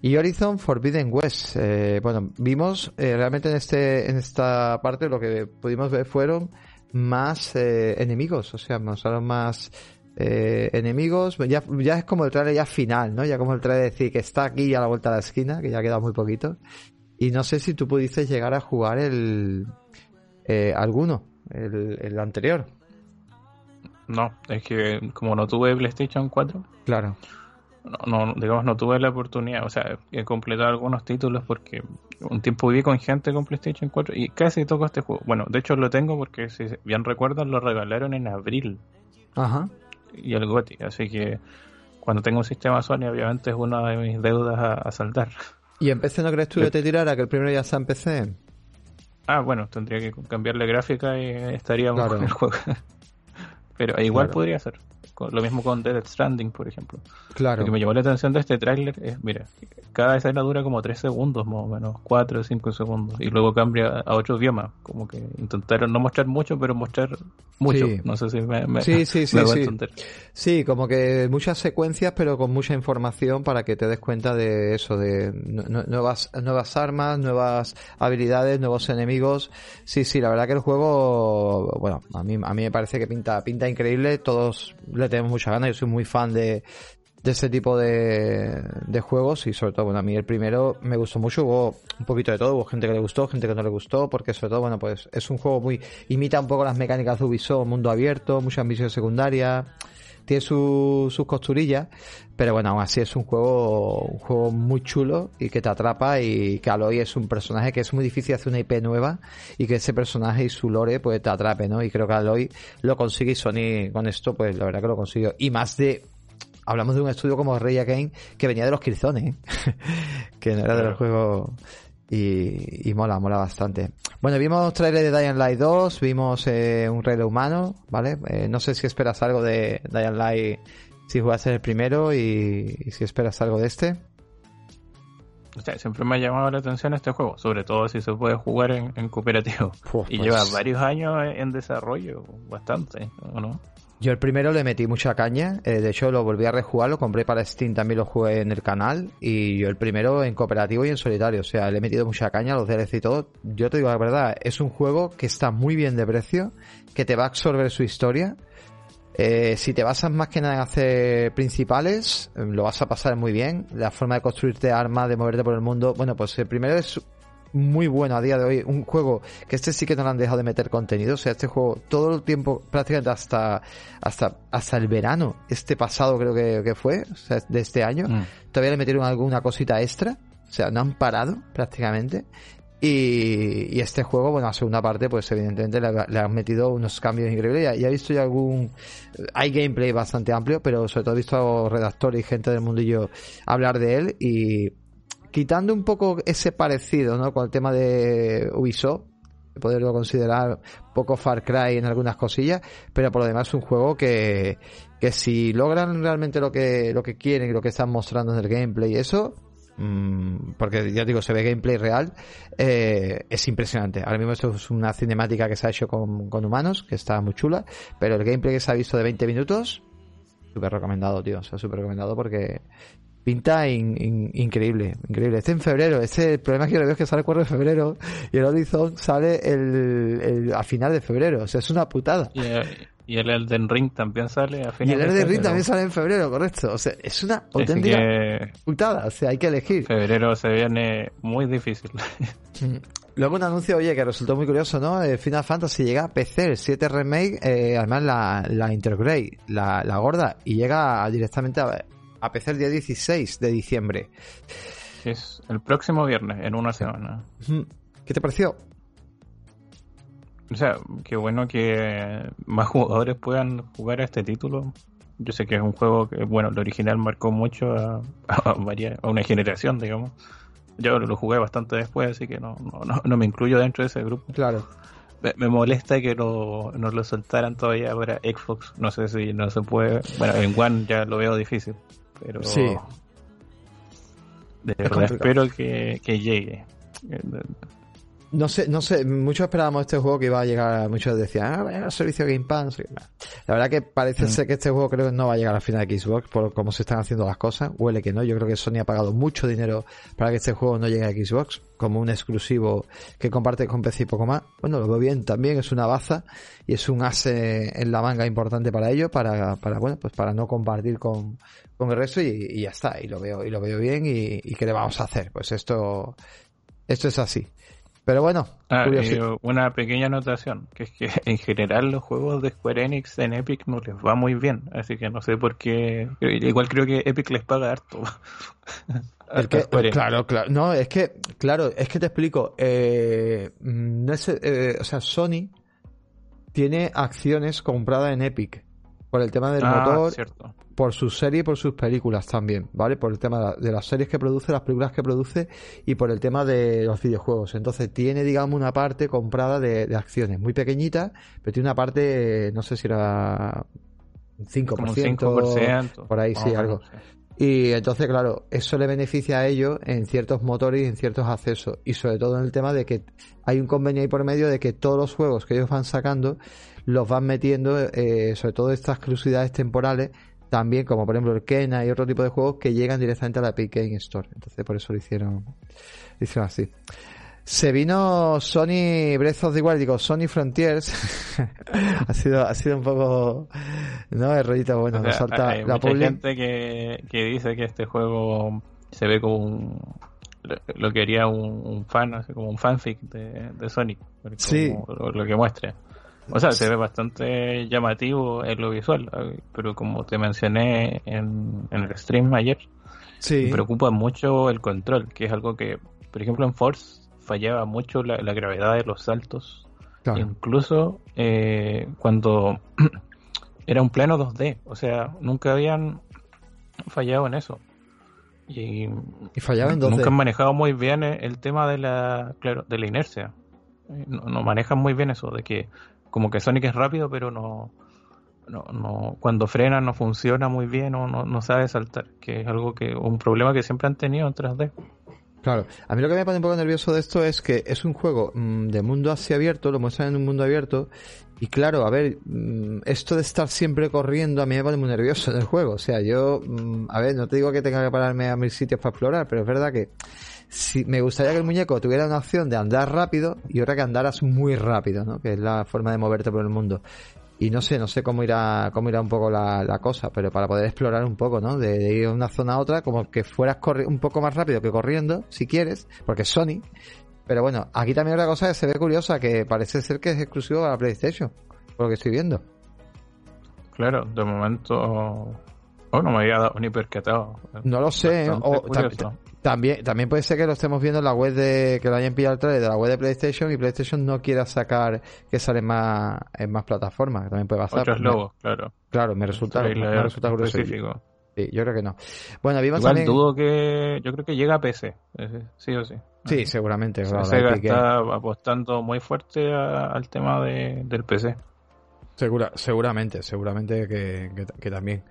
Y Horizon Forbidden West, eh, bueno, vimos eh, realmente en este en esta parte lo que pudimos ver fueron más eh, enemigos, o sea, mostraron más enemigos. Ya, ya es como el trailer ya final, ¿no? Ya como el trailer de decir que está aquí a la vuelta de la esquina, que ya queda muy poquito. Y no sé si tú pudiste llegar a jugar el alguno, el, el anterior. No, es que como no tuve PlayStation 4. Claro no, digamos, no tuve la oportunidad, o sea, he completado algunos títulos porque un tiempo viví con gente con PlayStation 4 y casi toco este juego. Bueno, de hecho lo tengo porque, si bien recuerdan, lo regalaron en abril. Ajá. Y el GOTI, así que cuando tengo un sistema Sony, obviamente es una de mis deudas a, a saldar. ¿Y en PC no crees tú que te tirara, que el primero ya está en PC? Ah, bueno, tendría que cambiarle gráfica y estaríamos claro. con el juego. Pero igual podría ser. Lo mismo con Dead Stranding, por ejemplo. Claro. Lo que me llamó la atención de este tráiler es, mira, cada escena dura como 3 segundos más o menos, 4 o 5 segundos, y luego cambia a otro idioma. Como que intentaron no mostrar mucho, pero mostrar mucho. No sé si me, me, sí, sí, sí, sí. sí, como que muchas secuencias, pero con mucha información para que te des cuenta de eso, de nuevas, nuevas armas, nuevas habilidades, nuevos enemigos. Sí, sí, la verdad que el juego, bueno, a mí, a mí me parece que pinta, pinta increíble. Todos le tenemos mucha ganas. Yo soy muy fan de, de este tipo de, de juegos y sobre todo, bueno, a mí el primero me gustó mucho, hubo un poquito de todo, hubo gente que le gustó, gente que no le gustó, porque sobre todo, bueno, pues es un juego muy, imita un poco las mecánicas de Ubisoft, mundo abierto, mucha ambición secundaria, tiene sus costurillas, pero bueno, aún así es un juego, un juego muy chulo y que te atrapa y que Aloy es un personaje que es muy difícil hacer una IP nueva y que ese personaje y su lore pues te atrape, ¿no? Y creo que Aloy lo consigue y Sony con esto pues la verdad que lo consiguió. Y más de hablamos de un estudio como Rey Again que venía de los Killzone, ¿eh? que no era de los juegos y, mola, mola bastante. Bueno, vimos trailer de Dying Light 2, vimos eh, un trailer humano, ¿vale? Eh, no sé si esperas algo de Dying Light si jugaste el primero y, si esperas algo de este. O sea, siempre me ha llamado la atención este juego, sobre todo si se puede jugar en, cooperativo. y lleva pues varios años en desarrollo, bastante, ¿o no? Yo el primero le metí mucha caña, eh, de hecho lo volví a rejugar, lo compré para Steam, también lo jugué en el canal y yo el primero en cooperativo y en solitario, o sea, le he metido mucha caña los DLC y todo. Yo te digo la verdad, es un juego que está muy bien de precio, que te va a absorber su historia. Eh, si te basas más que nada en hacer principales, eh, lo vas a pasar muy bien. La forma de construirte armas, de moverte por el mundo, bueno, pues el primero es muy bueno a día de hoy. Un juego que este sí que no le han dejado de meter contenido. O sea, este juego todo el tiempo, prácticamente hasta, hasta, hasta el verano, este pasado creo que, fue, o sea, de este año, mm. todavía le metieron alguna cosita extra. O sea, no han parado prácticamente. Y, y, este juego, bueno, a segunda parte, pues evidentemente le, han metido unos cambios increíbles. Ya, ya, he visto ya algún. Hay gameplay bastante amplio, pero sobre todo he visto a redactores y gente del mundillo hablar de él. Y quitando un poco ese parecido, ¿no? Con el tema de Ubisoft, poderlo considerar poco Far Cry en algunas cosillas, pero por lo demás es un juego que, que si logran realmente lo que, lo que quieren y lo que están mostrando en el gameplay y eso, mm, porque ya digo, se ve gameplay real, eh, es impresionante. Ahora mismo esto es una cinemática que se ha hecho con, con humanos, que está muy chula, pero el gameplay que se ha visto de 20 minutos, súper recomendado, tío, o sea, súper recomendado porque pinta increíble, increíble. Este en febrero, este el problema es que lo veo que sale el 4 de febrero y el Horizon sale el, a final de febrero, o sea, es una putada. Y, el Elden Ring también sale a final Y el Elden Ring también sale en febrero, correcto. O sea, es una auténtica putada, o sea, hay que elegir. Febrero se viene muy difícil. Mm. Luego un anuncio, oye, que resultó muy curioso, ¿no? Eh, Final Fantasy llega a PC, el 7 Remake, eh, además la, la Intergrade, la, la gorda, y llega directamente a, a PC el día 16 de diciembre. Es el próximo viernes, en una semana. ¿Qué te pareció? O sea, qué bueno que más jugadores puedan jugar a este título. Yo sé que es un juego que, bueno, el original marcó mucho a, a, a una generación, digamos. Yo lo jugué bastante después, así que no, no, no me incluyo dentro de ese grupo. Claro. Me, molesta que no, no, lo soltaran todavía para Xbox. No sé si no se puede. Bueno, en One ya lo veo difícil. Pero sí. de verdad espero que, que llegue. No sé, no sé, muchos esperábamos este juego que iba a llegar, muchos decían, ah, el servicio Game Pass. La verdad que parece mm. ser que este juego creo que no va a llegar al final de Xbox por cómo se están haciendo las cosas. Huele que no, yo creo que Sony ha pagado mucho dinero para que este juego no llegue a Xbox como un exclusivo que comparte con PC y poco más. Bueno, lo veo bien también, es una baza y es un ase en la manga importante para ello, para, para bueno, pues para no compartir con, con el resto y, ya está, y lo veo, y lo veo bien y, y qué le vamos a hacer. Pues esto, esto es así. Pero bueno, ah, una pequeña anotación, que es que en general los juegos de Square Enix en Epic no les va muy bien, así que no sé por qué, igual creo que Epic les paga harto. claro, claro, no, es que, claro, es que te explico, eh, no es, eh, o sea, Sony tiene acciones compradas en Epic por el tema del ah, motor, por su serie y por sus películas también, ¿vale? Por el tema de las series que produce, las películas que produce y por el tema de los videojuegos. Entonces tiene, digamos, una parte comprada de, acciones muy pequeñita, pero tiene una parte, no sé si era 5%, por ahí sí, algo. Y entonces, claro, eso le beneficia a ellos en ciertos motores y en ciertos accesos. Y sobre todo en el tema de que hay un convenio ahí por medio de que todos los juegos que ellos van sacando los van metiendo, eh, sobre todo estas exclusividades temporales, también como por ejemplo el Kena y otro tipo de juegos que llegan directamente a la Epic Game Store. Entonces por eso lo hicieron, lo hicieron así. Se vino Sony Breath of the Wild, digo, Sony Frontiers. ha sido, ha sido un poco, no, el rollito bueno, nos salta hay mucha gente que, que dice que este juego se ve como un, lo que haría un, fan, así como un fanfic de, de Sonic. Sí. lo, que muestra. O sea, se ve bastante llamativo en lo visual, pero como te mencioné en, el stream ayer, me preocupa mucho el control, que es algo que, por ejemplo, en Force fallaba mucho la, gravedad de los saltos. Incluso eh, cuando era un plano 2D, o sea, nunca habían fallado en eso. Y, y fallaba en Nunca han manejado muy bien el tema de la, claro, de la inercia. No, no, manejan muy bien eso, de que como que Sonic es rápido, pero no, no, no cuando frena no funciona muy bien o no, no sabe saltar, que es algo que un problema que siempre han tenido en 3D. Claro, a mí lo que me pone un poco nervioso de esto es que es un juego mm, de mundo así abierto, lo muestran en un mundo abierto Y claro, a ver, mm, esto de estar siempre corriendo a mí me pone muy nervioso en el juego. O sea, yo, mm, a ver, no te digo que tenga que pararme a mil sitios para explorar, pero es verdad que si me gustaría que el muñeco tuviera una opción de andar rápido y otra que andaras muy rápido, ¿no? Que es la forma de moverte por el mundo. Y no sé, no sé cómo irá, cómo irá un poco la, cosa, pero para poder explorar un poco, ¿no? De, ir de una zona a otra, como que fueras un poco más rápido que corriendo, si quieres, porque es Sony, pero bueno, aquí también otra cosa que se ve curiosa, que parece ser que es exclusivo a la PlayStation, por lo que estoy viendo. Claro, de momento... Oh, no me había dado ni percatado. No lo sé, o, también, también puede ser que lo estemos viendo en la web de que lo hayan pillado el trailer de la web de PlayStation y PlayStation no quiera sacar que sale más en más plataformas, que también puede pasar. Otros logos, claro. Claro, me resulta, me resulta curioso. Específico. Sí, yo creo que no. Bueno, vimos Igual dudo que... Yo creo que llega a PC, sí o sí. Sí, seguramente. Sega está apostando muy fuerte al tema de, del PC. Segura, seguramente, seguramente que, que, también.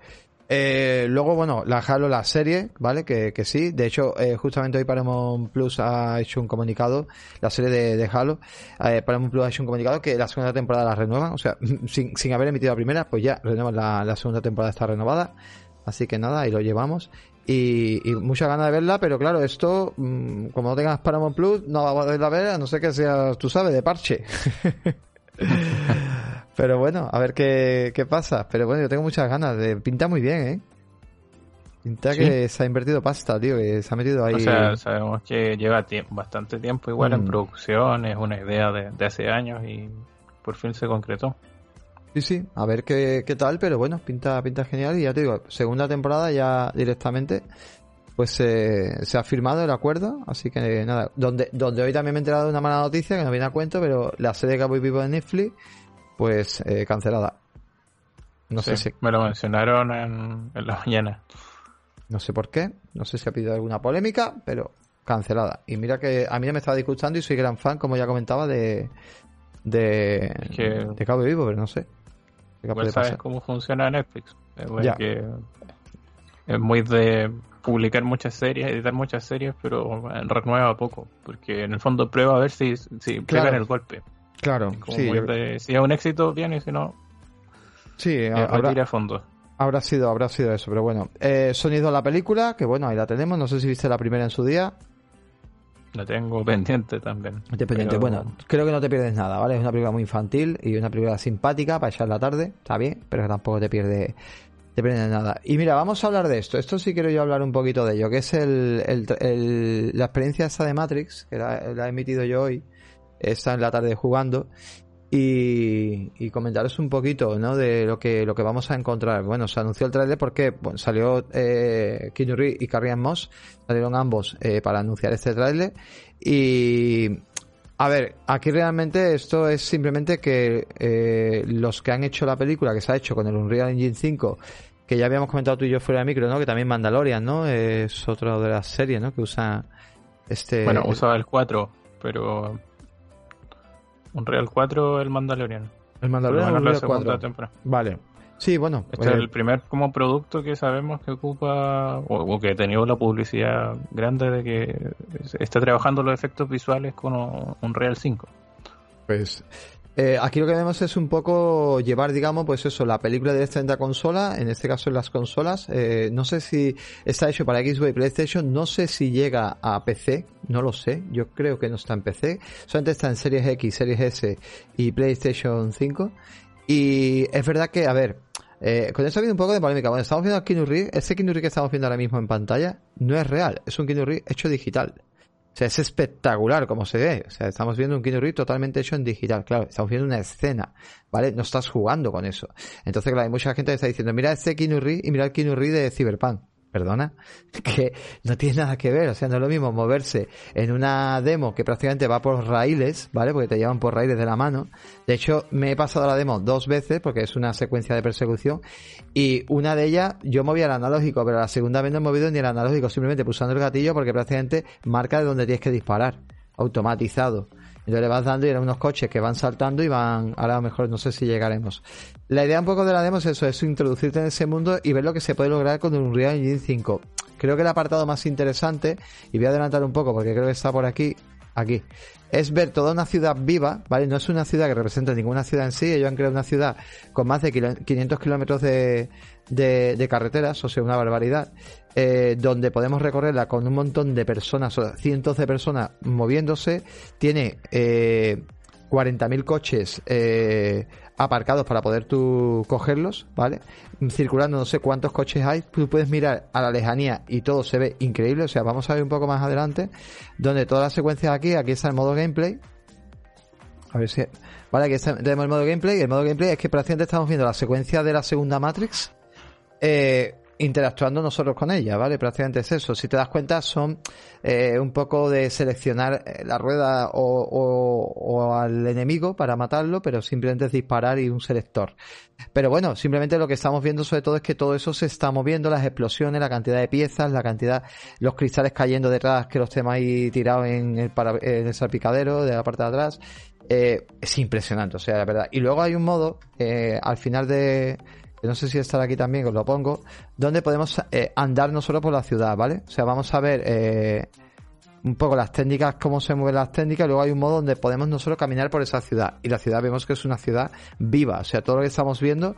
Eh, luego, bueno, la Halo, la serie, ¿vale? Que, que sí. De hecho, eh, justamente hoy Paramount Plus ha hecho un comunicado, la serie de, Halo, eh, Paramount Plus ha hecho un comunicado que la segunda temporada la renuevan. O sea, sin, sin haber emitido la primera, pues ya renuevan la, segunda temporada está renovada. Así que nada, ahí lo llevamos. Y, y mucha ganas de verla, pero claro, esto, mm, como no tengas Paramount Plus, no va a poder ver, a no sé que sea, tú sabes, de parche. pero bueno, a ver qué, qué pasa. Pero bueno, yo tengo muchas ganas. De, pinta muy bien, ¿eh? Pinta que se ha invertido pasta, tío, que se ha metido ahí. O sea, sabemos que lleva bastante tiempo igual en mm. producción, es una idea de, de hace años y por fin se concretó. Sí, sí, a ver qué, qué tal, pero bueno, pinta, pinta genial y ya te digo, segunda temporada ya directamente pues se ha firmado el acuerdo, así que nada, donde, donde hoy también me he enterado de una mala noticia que no viene a cuento, pero la serie Cowboy Vivo de Netflix, pues eh, cancelada. No sé si... Me lo mencionaron en, en la mañana. No sé por qué, no sé si ha pedido alguna polémica, pero cancelada. Y mira que a mí no me estaba disgustando y soy gran fan, como ya comentaba, de, de, de Cabo Vivo, pero no sé. Igual sabes cómo funciona Netflix. Que es muy de publicar muchas series, editar muchas series, pero renueva poco. Porque en el fondo prueba a ver si, si pegan el golpe. Claro, sí, si es un éxito, bien, y si no, sí, eh, habrá, a fondo. Habrá sido, habrá sido eso, pero bueno. Eh, sonido la película, que bueno, ahí la tenemos. No sé si viste la primera en su día. La tengo pendiente también. Pendiente. Bueno, creo que no te pierdes nada, ¿vale? Es una película muy infantil y una película simpática para echar la tarde, está bien, pero que tampoco te pierde te pierdes nada. Y mira, vamos a hablar de esto. Esto sí quiero yo hablar un poquito de ello, que es el, el, la experiencia esta de Matrix, que la, he emitido yo hoy, está en la tarde jugando, y, y, comentaros un poquito ¿no? de lo que lo que vamos a encontrar. Bueno, se anunció el trailer porque bueno, salió eh, y Carrie Moss, salieron ambos eh, para anunciar este trailer y a ver, aquí realmente esto es simplemente que eh, los que han hecho la película, que se ha hecho con el Unreal Engine 5, que ya habíamos comentado tú y yo fuera de micro, ¿no? Que también Mandalorian, ¿no? Es otra de las series, ¿no? Que usa este... Bueno, usaba el 4, pero un Real 4 el Mandalorian. El Mandalorian la 4. Vale. Sí, bueno. Este es eh, el primer como producto que sabemos que ocupa o, que ha tenido la publicidad grande de que está trabajando los efectos visuales con un Real 5. Pues eh, aquí lo que vemos es un poco llevar, digamos, pues eso, la película de esta consola, en este caso en las consolas. Eh, no sé si está hecho para Xbox y PlayStation, no sé si llega a PC, no lo sé. Yo creo que no está en PC, solamente está en Series X, Series S y PlayStation 5. Y es verdad que, a ver, eh, con eso ha habido un poco de polémica. Bueno, estamos viendo a Keanu Reeves, ese Keanu Reeves que estamos viendo ahora mismo en pantalla no es real, es un Keanu Reeves hecho digital. O sea, es espectacular como se ve. O sea, estamos viendo un Keanu totalmente hecho en digital. Claro, estamos viendo una escena, ¿vale? No estás jugando con eso. Entonces, claro, hay mucha gente que está diciendo, mira este Keanu y mira el Keanu de Cyberpunk perdona, que no tiene nada que ver, o sea, no es lo mismo moverse en una demo que prácticamente va por raíles, ¿vale? Porque te llevan por raíles de la mano. De hecho, me he pasado la demo dos veces porque es una secuencia de persecución y una de ellas yo movía el analógico, pero la segunda vez no he movido ni el analógico, simplemente pulsando el gatillo porque prácticamente marca de dónde tienes que disparar, automatizado. Entonces le vas dando y eran unos coches que van saltando y van, ahora a lo mejor no sé si llegaremos. La idea un poco de la demo es eso, es introducirte en ese mundo y ver lo que se puede lograr con un Unreal Engine 5. Creo que el apartado más interesante, y voy a adelantar un poco porque creo que está por aquí, aquí. Es ver toda una ciudad viva, ¿vale? No es una ciudad que represente ninguna ciudad en sí, ellos han creado una ciudad con más de 500 kilómetros de, carreteras, o sea, una barbaridad, eh, donde podemos recorrerla con un montón de personas, o cientos de personas moviéndose, tiene eh, 40.000 coches eh, aparcados para poder tú cogerlos, ¿vale? Circulando no sé cuántos coches hay, tú puedes mirar a la lejanía y todo se ve increíble, o sea, vamos a ver un poco más adelante, donde todas las secuencias aquí, aquí está el modo gameplay, a ver si... Vale, aquí tenemos el modo gameplay, el modo gameplay es que prácticamente estamos viendo la secuencia de la segunda Matrix, eh, interactuando nosotros con ella, ¿vale? Prácticamente es eso. Si te das cuenta, son eh, un poco de seleccionar eh, la rueda o, al enemigo para matarlo, pero simplemente es disparar y un selector. Pero bueno, simplemente lo que estamos viendo sobre todo es que todo eso se está moviendo, las explosiones, la cantidad de piezas, la cantidad, los cristales cayendo detrás que los ahí tirados en el, en el salpicadero de la parte de atrás. Eh, es impresionante, o sea, la verdad. Y luego hay un modo, al final de, no sé si estará aquí también, os lo pongo, donde podemos eh, andar nosotros por la ciudad, ¿vale? O sea, vamos a ver eh, un poco las técnicas, cómo se mueven las técnicas, luego hay un modo donde podemos nosotros caminar por esa ciudad. Y la ciudad vemos que es una ciudad viva, o sea, todo lo que estamos viendo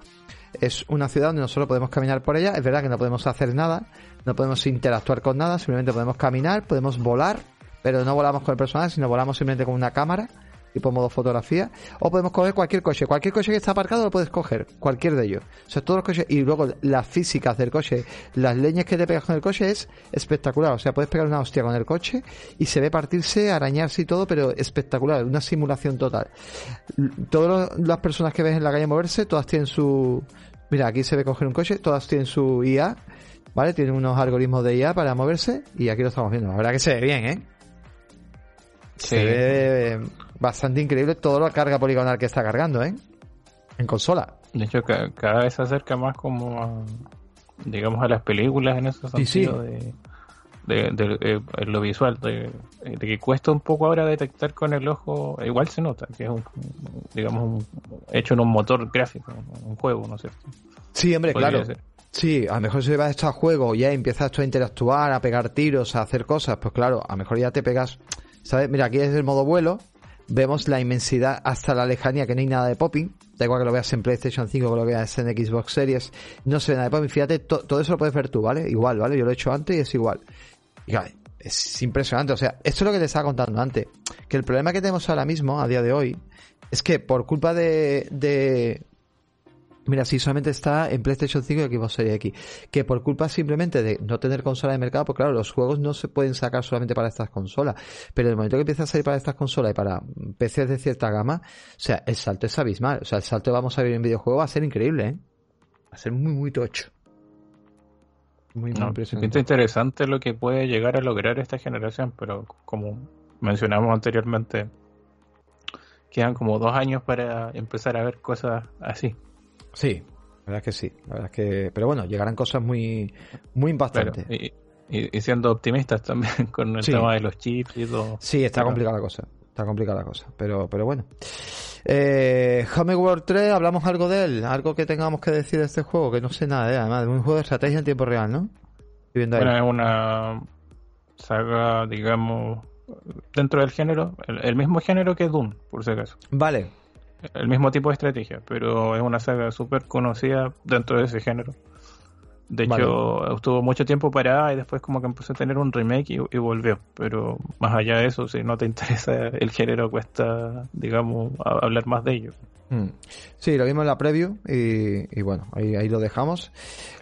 es una ciudad donde nosotros podemos caminar por ella. Es verdad que no podemos hacer nada, no podemos interactuar con nada, simplemente podemos caminar, podemos volar, pero no volamos con el personaje, sino volamos simplemente con una cámara tipo modo fotografía, o podemos coger cualquier coche. Cualquier coche que está aparcado lo puedes coger, cualquier de ellos. O sea, todos los coches, y luego las físicas del coche, las leñas que te pegas con el coche es espectacular. O sea, puedes pegar una hostia con el coche y se ve partirse, arañarse y todo, pero espectacular, una simulación total. Todas las personas que ves en la calle moverse, todas tienen su... Mira, aquí se ve coger un coche, todas tienen su IA, ¿vale? Tienen unos algoritmos de IA para moverse y aquí lo estamos viendo. La verdad que se ve bien, ¿eh? Se ve bastante increíble toda la carga poligonal que está cargando, ¿eh? En consola. De hecho, cada vez se acerca más como a, digamos, a las películas en ese sentido de, de, eh, lo visual, de, que cuesta un poco ahora detectar con el ojo, igual se nota, que es un, digamos, hecho en un motor gráfico, un juego, ¿no es cierto? Sí, hombre, claro. Sí, a lo mejor si vas esto a juego ya empiezas tú a interactuar, a pegar tiros, a hacer cosas, pues claro, a lo mejor ya te pegas, ¿sabes? Mira, aquí es el modo vuelo, vemos la inmensidad hasta la lejanía, que no hay nada de popping. Da igual que lo veas en PlayStation 5 o que lo veas en Xbox Series, no se ve nada de popping. Fíjate, todo eso lo puedes ver tú, ¿vale? Igual, ¿vale? Yo lo he hecho antes y es igual. Y, es impresionante. O sea, esto es lo que te estaba contando antes. Que el problema que tenemos ahora mismo, a día de hoy, es que por culpa de, Mira, si solamente está en PlayStation 5 y Xbox Series X. Que por culpa simplemente de no tener consola de mercado, pues claro, los juegos no se pueden sacar solamente para estas consolas. Pero en el momento que empieza a salir para estas consolas y para PCs de cierta gama, o sea, el salto es abismal. O sea, el salto que vamos a ver en videojuego va a ser increíble, ¿eh? Va a ser muy, muy tocho. Muy, muy impresionante. interesante lo que puede llegar a lograr esta generación, pero como mencionamos anteriormente, quedan como dos años para empezar a ver cosas así. Sí, la verdad es que sí. La verdad es que, pero bueno, llegarán cosas muy, muy impactantes. y, siendo optimistas también con el tema de los chips y todo. Sí, está complicada la cosa. Está complicada la cosa. Pero, pero bueno. Eh, World 3, hablamos algo de él, algo que tengamos que decir de este juego, que no sé nada de además, de un juego de estrategia en tiempo real, ¿no? Bueno, es una saga, digamos, dentro del género, el, el, mismo género que Doom, por si acaso. Vale, el mismo tipo de estrategia, pero es una saga súper conocida dentro de ese género. De hecho, estuvo mucho tiempo parada y después como que empezó a tener un remake y, volvió. Pero más allá de eso, si no te interesa el género, cuesta, digamos, hablar más de ello. Mm. Sí, lo vimos en la preview y, bueno, ahí, ahí, lo dejamos.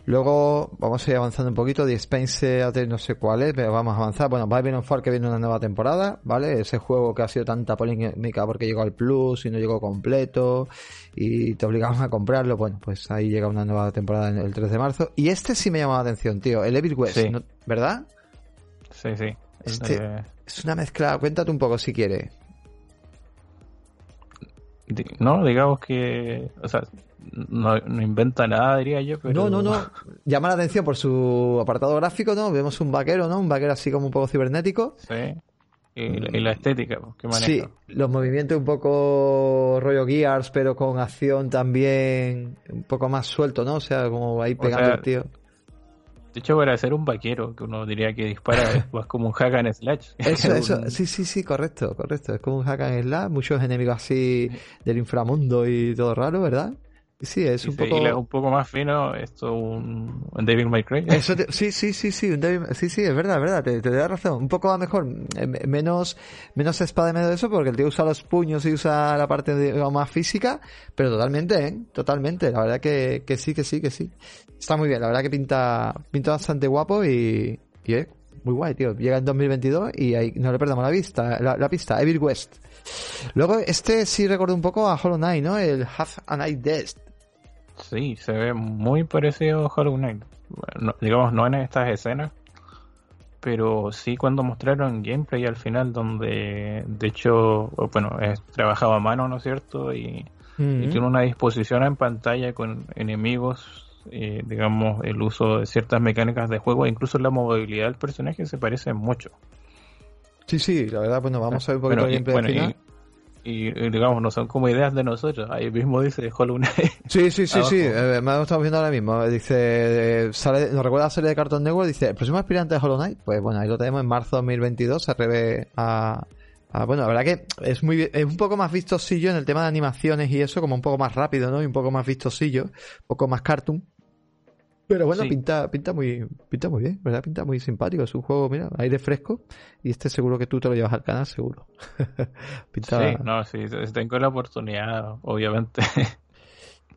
Luego vamos a ir avanzando un poquito. The Spence no sé cuál es, pero vamos a avanzar. Bueno, Babylon Fall que viene una nueva temporada, ¿vale? Ese juego que ha sido tanta polémica porque llegó al Plus y no llegó completo y te obligamos a comprarlo. Bueno, pues ahí llega una nueva temporada el 3 de marzo. Y este sí me llama la atención, tío. El Evil West, ¿verdad? Sí, sí. Este eh, es una mezcla. Cuéntate un poco si quieres. No, digamos que, o sea, no, inventa nada, diría yo. Pero... No, no, no. Llama la atención por su apartado gráfico, ¿no? Vemos un vaquero, ¿no? Un vaquero así como un poco cibernético. Sí. Y, la estética pues, que maneja. Sí, los movimientos un poco rollo Gears, pero con acción también un poco más suelto, ¿no? O sea, como ahí pegando el tío. De hecho, para ser un vaquero, que uno diría que dispara es como un hack and slash. Eso, eso, sí, sí, sí, correcto, correcto. Es como un hack and slash, muchos enemigos así del inframundo y todo raro, ¿verdad? Sí, es un poco... un poco más fino, esto un, un Devil May Cry. sí, sí, sí, sí, un sí, sí, es verdad, es verdad, te, te da razón. Un poco mejor, menos, menos espada y menos de eso, porque el tío usa los puños y usa la parte más física, pero totalmente, ¿eh? Totalmente, la verdad que, que sí, que sí, que sí. Está muy bien, la verdad que pinta, pinta bastante guapo y, y eh, muy guay, tío. Llega en 2022 y ahí no le perdamos la vista, la, la pista, Evil West. Luego, este sí recuerda un poco a Hollow Knight, ¿no? El Half a Night Death Sí, se ve muy parecido a Hollow Knight. digamos, no en estas escenas, pero sí cuando mostraron gameplay al final, donde de hecho, bueno, es trabajado a mano, ¿no es cierto? Y, tiene una disposición en pantalla con enemigos, eh, digamos, el uso de ciertas mecánicas de juego, incluso la movilidad del personaje se parece mucho. Sí, sí, la verdad, bueno, vamos a ver un poquito de gameplay final y digamos no son como ideas de nosotros. Ahí mismo dice Hollow Knight. Sí sí sí sí. eh, me estamos viendo ahora mismo. Dice eh, sale nos recuerda la serie de Cartoon Network dice el próximo aspirante de Hollow Knight pues bueno ahí lo tenemos en marzo de 2022 se reve a, bueno, la verdad que es muy es un poco más vistosillo en el tema de animaciones y eso, como un poco más rápido, ¿no? Y un poco más vistosillo, un poco más cartoon. Pero bueno, pinta, pinta muy, pinta muy bien, ¿verdad? Pinta muy simpático. Es un juego, mira, aire fresco. Y este seguro que tú te lo llevas al canal, seguro. pinta... Sí, no, sí, tengo la oportunidad, obviamente.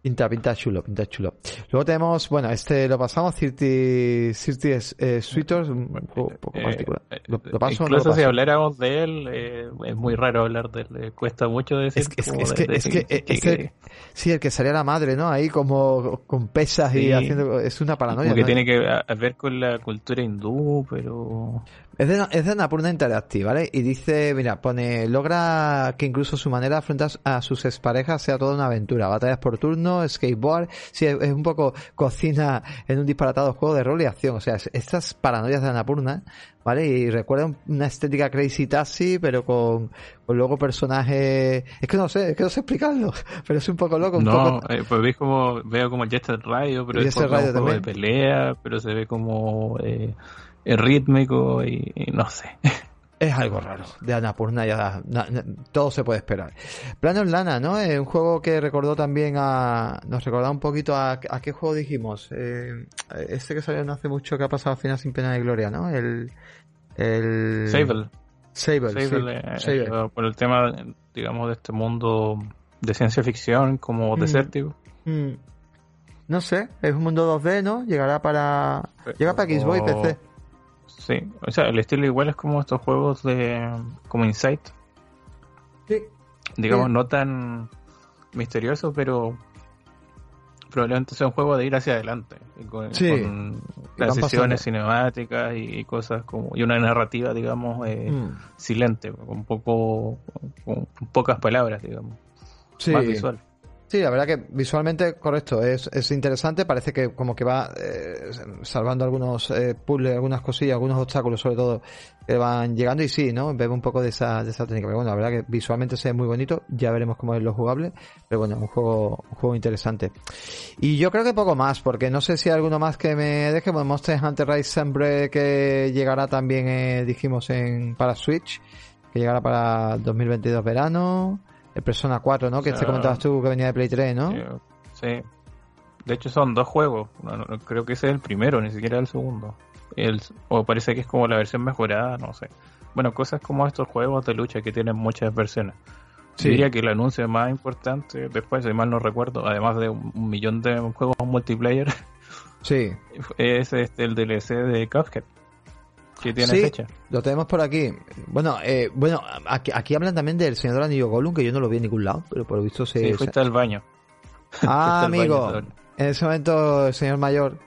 Pinta, pinta chulo, pinta chulo. Luego tenemos, bueno, este lo pasamos, Cirti, Cirti eh, Sweeters, un poco, eh, particular. Eh, lo, paso, incluso si habláramos de él, eh, es muy raro hablar de él, cuesta mucho decir. Es que, es, que, es que, sí, el que salía la madre, ¿no? Ahí como con pesas y haciendo, es una paranoia. que tiene que ver con la cultura hindú, pero... Es de, es de Napurna Interactive, ¿vale? Y dice, mira, pone, logra que incluso su manera de afrontar a sus exparejas sea toda una aventura. Batallas por turno, skateboard, sí, es, un poco cocina en un disparatado juego de rol y acción. O sea, estas paranoias de Anapurna, ¿vale? Y recuerda una estética Crazy Taxi, pero con, con luego personajes... Es que no sé, es que no sé explicarlo, pero es un poco loco. Un no, eh, pues veis como, veo como Jet Radio, pero es un juego de pelea, pero se ve como... Eh, es rítmico y, no sé. Es algo raro. De Anapurna ya todo se puede esperar. Planos Lana, ¿no? Es un juego que recordó también a. Nos recordaba un poquito a. ¿A qué juego dijimos? Eh, este que salió no hace mucho que ha pasado al final sin pena de gloria, ¿no? El. El. Sable. Sable, Sable, eh, Por el tema, digamos, de este mundo de ciencia ficción como mm. desértico. Mm. No sé, es un mundo 2D, ¿no? Llegará para. Llega para Xbox y PC. Sí, o sea, el estilo igual es como estos juegos de. como Insight. Sí. Digamos, no tan misterioso, pero probablemente sea un juego de ir hacia adelante. Con, sí. transiciones cinemáticas y, cosas como. y una narrativa, digamos, eh, mm. silente, con poco. con pocas palabras, digamos. Sí. Más visual. Sí, la verdad que visualmente correcto, es, es interesante, parece que como que va eh, salvando algunos eh, puzzles, algunas cosillas, algunos obstáculos sobre todo que van llegando y sí, ¿no? Bebe un poco de esa, de esa técnica, pero bueno, la verdad que visualmente se ve muy bonito, ya veremos cómo es lo jugable, pero bueno, un juego, un juego interesante. Y yo creo que poco más, porque no sé si hay alguno más que me deje, bueno, Monster Hunter Rise siempre que llegará también, eh, dijimos, en para Switch, que llegará para 2022 verano. El Persona 4, ¿no? Que te comentabas tú que venía de Play 3, ¿no? Sí. De hecho son dos juegos. creo que ese es el primero, ni siquiera el segundo. El, o parece que es como la versión mejorada, no sé. Bueno, cosas como estos juegos de lucha que tienen muchas versiones. Sí. Diría que el anuncio más importante, después, si mal no recuerdo, además de un millón de juegos multiplayer, sí. es este, el DLC de Cuphead tiene sí, fecha. Lo tenemos por aquí. Bueno, eh, bueno, aquí, aquí, hablan también del Señor del Anillo Gollum, que yo no lo vi en ningún lado, pero por lo visto se. Sí, fuiste al baño. Ah, amigo. en ese momento el señor mayor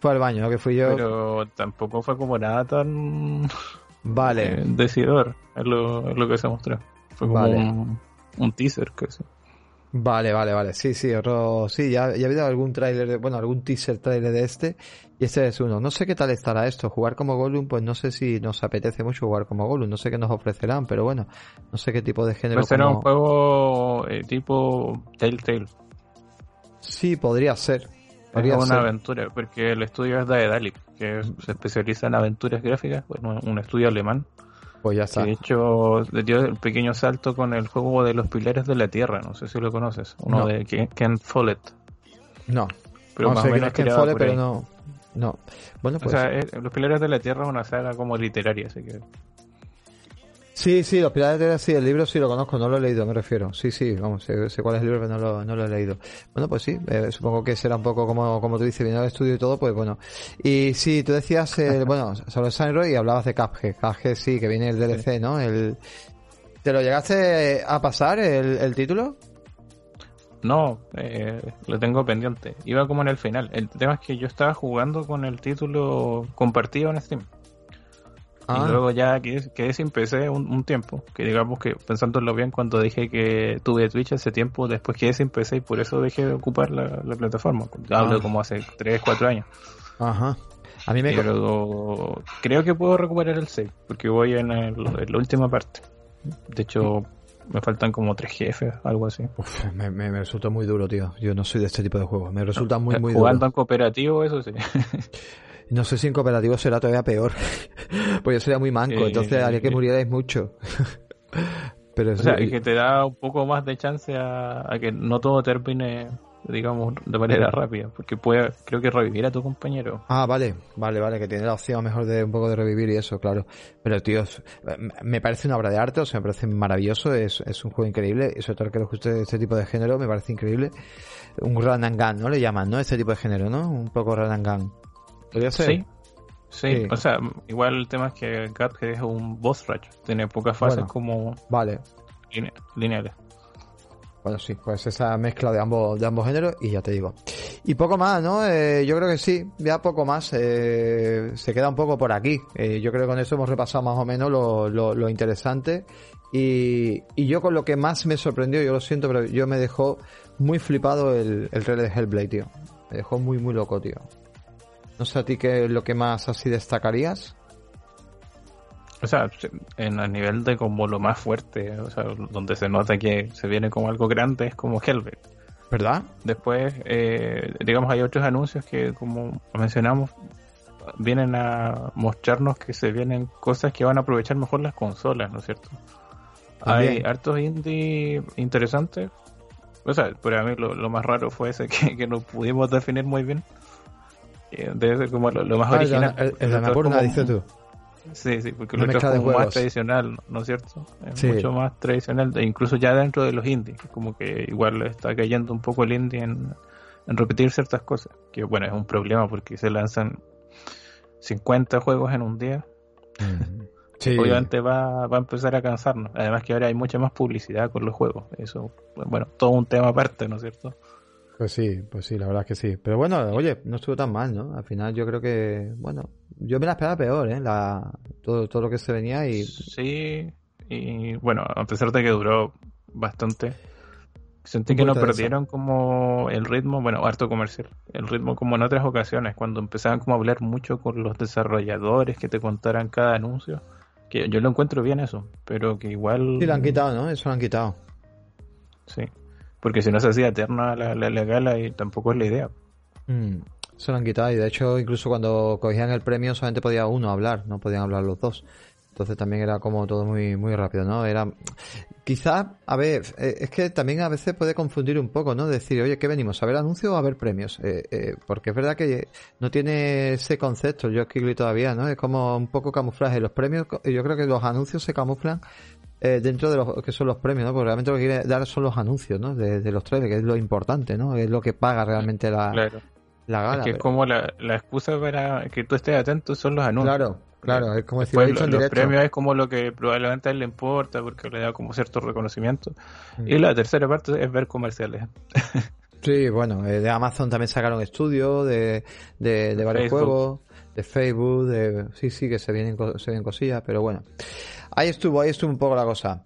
fue al baño, que fui yo. Pero tampoco fue como nada tan. Vale. Eh, decidor, es lo, es lo que se mostró. Fue como un, un teaser, que sí. Vale, vale, vale. Sí, sí, otro, sí, ya, ya ha habido algún tráiler, bueno, algún teaser trailer de este, y este es uno. No sé qué tal estará esto. Jugar como Gollum, pues no sé si nos apetece mucho jugar como Gollum, no sé qué nos ofrecerán, pero bueno, no sé qué tipo de género. Pues será un juego eh, tipo Telltale. Sí, podría ser. Es una aventura, porque el estudio es Daedalic, que se especializa en aventuras gráficas, bueno, un estudio alemán. Pues ya está. De hecho, dio el pequeño salto con el juego de los pilares de la tierra, no sé si lo conoces, uno de Ken Follett. No, pero más o menos Ken Follett, pero no. No. Bueno, pues. O sea, eh, Los Pilares de la Tierra es una saga como literaria, así que. Sí, sí, Los Pilares de la sí, el libro sí lo conozco, no lo he leído, me refiero. Sí, sí, vamos, sé, cuál es el libro, pero no lo, no lo he leído. Bueno, pues sí, eh, supongo que será un poco como, como tú dices, viendo el estudio y todo, pues bueno. Y sí, tú decías, eh, bueno, sobre Sunroy y hablabas de Cuphead. Cuphead sí, que viene el DLC, ¿no? El, ¿Te lo llegaste a pasar el, el título? No, eh, lo tengo pendiente. Iba como en el final. El tema es que yo estaba jugando con el título compartido en Steam. Y ah. luego ya quedé, sin PC un, tiempo. Que digamos que pensándolo bien, cuando dije que tuve Twitch hace tiempo, después quedé sin PC y por eso dejé de ocupar la, plataforma. Hablo ah. como hace 3, 4 años. Ajá. A mí me Pero creo que puedo recuperar el save, porque voy en, en la última parte. De hecho, me faltan como tres jefes, algo así. me, me, resulta muy duro, tío. Yo no soy de este tipo de juegos. Me resulta muy, muy duro. Jugando en cooperativo, eso sí. no sé si en cooperativo será todavía peor. pues yo sería muy manco, entonces haría que murierais mucho. Pero o sea, que te da un poco más de chance a que no todo termine digamos, de manera rápida, porque puede, creo que revivir a tu compañero. Ah, vale, vale, vale, que tiene la opción mejor de un poco de revivir y eso, claro. Pero, tío, me parece una obra de arte, o sea, me parece maravilloso, es, es un juego increíble, y sobre todo que le guste este tipo de género, me parece increíble. Un run and gun, ¿no? Le llaman, ¿no? Este tipo de género, ¿no? Un poco run and gun. ¿Podría ser? Sí. Sí, o sea, igual el tema es que Cuphead es un boss rush, tiene pocas fases como vale. lineales. Bueno, sí, pues esa mezcla de ambos, de ambos géneros y ya te digo. Y poco más, ¿no? Eh, yo creo que sí, ya poco más. Eh, se queda un poco por aquí. Eh, yo creo que con eso hemos repasado más o menos lo, lo, interesante. Y, y, yo con lo que más me sorprendió, yo lo siento, pero yo me dejó muy flipado el, el trailer de Hellblade, tío. Me dejó muy, muy loco, tío. No sé a ti qué es lo que más así destacarías. O sea, en a nivel de como lo más fuerte, o sea, donde se nota que se viene como algo grande es como Hellblade. ¿Verdad? Después, eh, digamos, hay otros anuncios que, como mencionamos, vienen a mostrarnos que se vienen cosas que van a aprovechar mejor las consolas, ¿no es cierto? Hay hartos indie interesantes. O sea, para mí lo, más raro fue ese que, no pudimos definir muy bien. Eh, debe ser como lo, más ah, original. El, el, dices tú. Sí, sí, porque lo es como más tradicional, ¿no es cierto? Es mucho más tradicional, e incluso ya dentro de los indies, como que igual está cayendo un poco el indie en, repetir ciertas cosas, que bueno, es un problema porque se lanzan 50 juegos en un día. Mm. Obviamente va, va a empezar a cansarnos. Además que ahora hay mucha más publicidad con los juegos. Eso, bueno, todo un tema aparte, ¿no es cierto? Pues sí, pues sí, la verdad es que sí. Pero bueno, oye, no estuvo tan mal, ¿no? Al final yo creo que, bueno, yo me la esperaba peor, ¿eh? La, todo, todo lo que se venía y... Sí, y bueno, a pesar de que duró bastante, sentí que no perdieron como el ritmo, bueno, harto comercial, el ritmo como en otras ocasiones, cuando empezaban como a hablar mucho con los desarrolladores que te contaran cada anuncio, que yo lo encuentro bien eso, pero que igual... Sí, lo han quitado, ¿no? Eso lo han quitado. Sí porque si no se hacía eterna la, la, gala y tampoco es la idea. Mm, se lo han quitado y de hecho incluso cuando cogían el premio solamente podía uno hablar, no podían hablar los dos. Entonces también era como todo muy muy rápido, ¿no? Era quizá, a ver, eh, es que también a veces puede confundir un poco, ¿no? Decir, oye, ¿qué venimos? ¿A ver anuncios o a ver premios? Eh, eh, porque es verdad que no tiene ese concepto, yo escribí todavía, ¿no? Es como un poco camuflaje. Los premios, yo creo que los anuncios se camuflan eh, dentro de lo que son los premios, ¿no? Porque realmente lo que quiere dar son los anuncios, ¿no? De, los trailers, que es lo importante, ¿no? Es lo que paga realmente la, la gala. Es que es como la, excusa para que tú estés atento son los anuncios. Claro, claro, es como decir, lo, los premios es como lo que probablemente a él le importa porque le da como cierto reconocimiento. Mm. Y la tercera parte es ver comerciales. sí, bueno, eh, de Amazon también sacaron estudios de, de, varios juegos, de Facebook, de sí, sí, que se vienen, se vienen cosillas, pero bueno. Ahí estuvo, ahí estuvo un poco la cosa.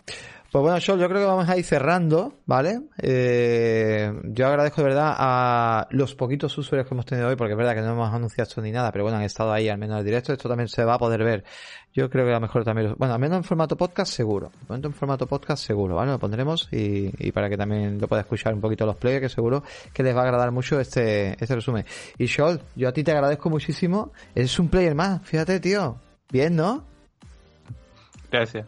Pues bueno, yo creo que vamos a ir cerrando, ¿vale? Eh, yo agradezco de verdad a los poquitos usuarios que hemos tenido hoy, porque es verdad que no hemos anunciado esto ni nada, pero bueno, han estado ahí al menos en el directo. Esto también se va a poder ver. Yo creo que a lo mejor también, bueno, al menos en formato podcast seguro. En formato podcast seguro, ¿vale? Lo pondremos y, y para que también lo pueda escuchar un poquito los players, que seguro que les va a agradar mucho este, este resumen. Y Shoal, yo a ti te agradezco muchísimo. Eres un player más, fíjate, tío. Bien, ¿no? Gracias.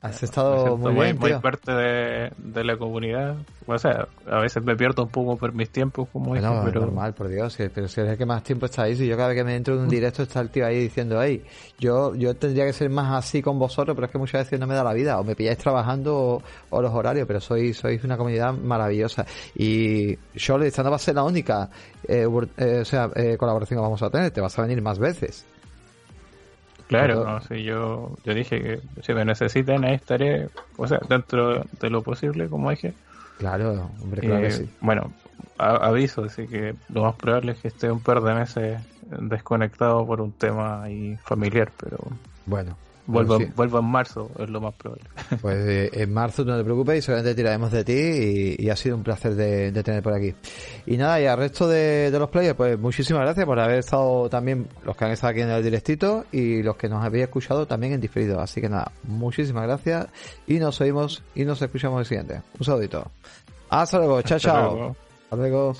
Has estado muy, bien, muy parte de, la comunidad. O sea, a veces me pierdo un poco por mis tiempos, como dije, pero... normal, por Dios. Pero si eres el que más tiempo está ahí, si yo cada vez que me entro en un directo está el tío ahí diciendo, hey, yo, yo tendría que ser más así con vosotros, pero es que muchas veces no me da la vida. O me pilláis trabajando o, los horarios, pero sois, sois una comunidad maravillosa. Y yo esta no va a ser la única eh, eh, o sea, eh, colaboración que vamos a tener. Te vas a venir más veces. Claro, no, sí, yo, yo dije que si me necesitan ahí estaré, o sea, dentro de lo posible, como dije. Claro, hombre, claro que sí. Bueno, aviso, así que lo más probable es que esté un par de meses desconectado por un tema ahí familiar, pero... Bueno, Vuelvo, en marzo, es lo más probable. Pues eh, en marzo no te preocupes y solamente tiraremos de ti y, ha sido un placer de, tener por aquí. Y nada, y al resto de, los players, pues muchísimas gracias por haber estado también, los que han estado aquí en el directito y los que nos habéis escuchado también en diferido. Así que nada, muchísimas gracias y nos oímos y nos escuchamos el siguiente. Un saludito. Hasta luego, chao, chao. Hasta luego.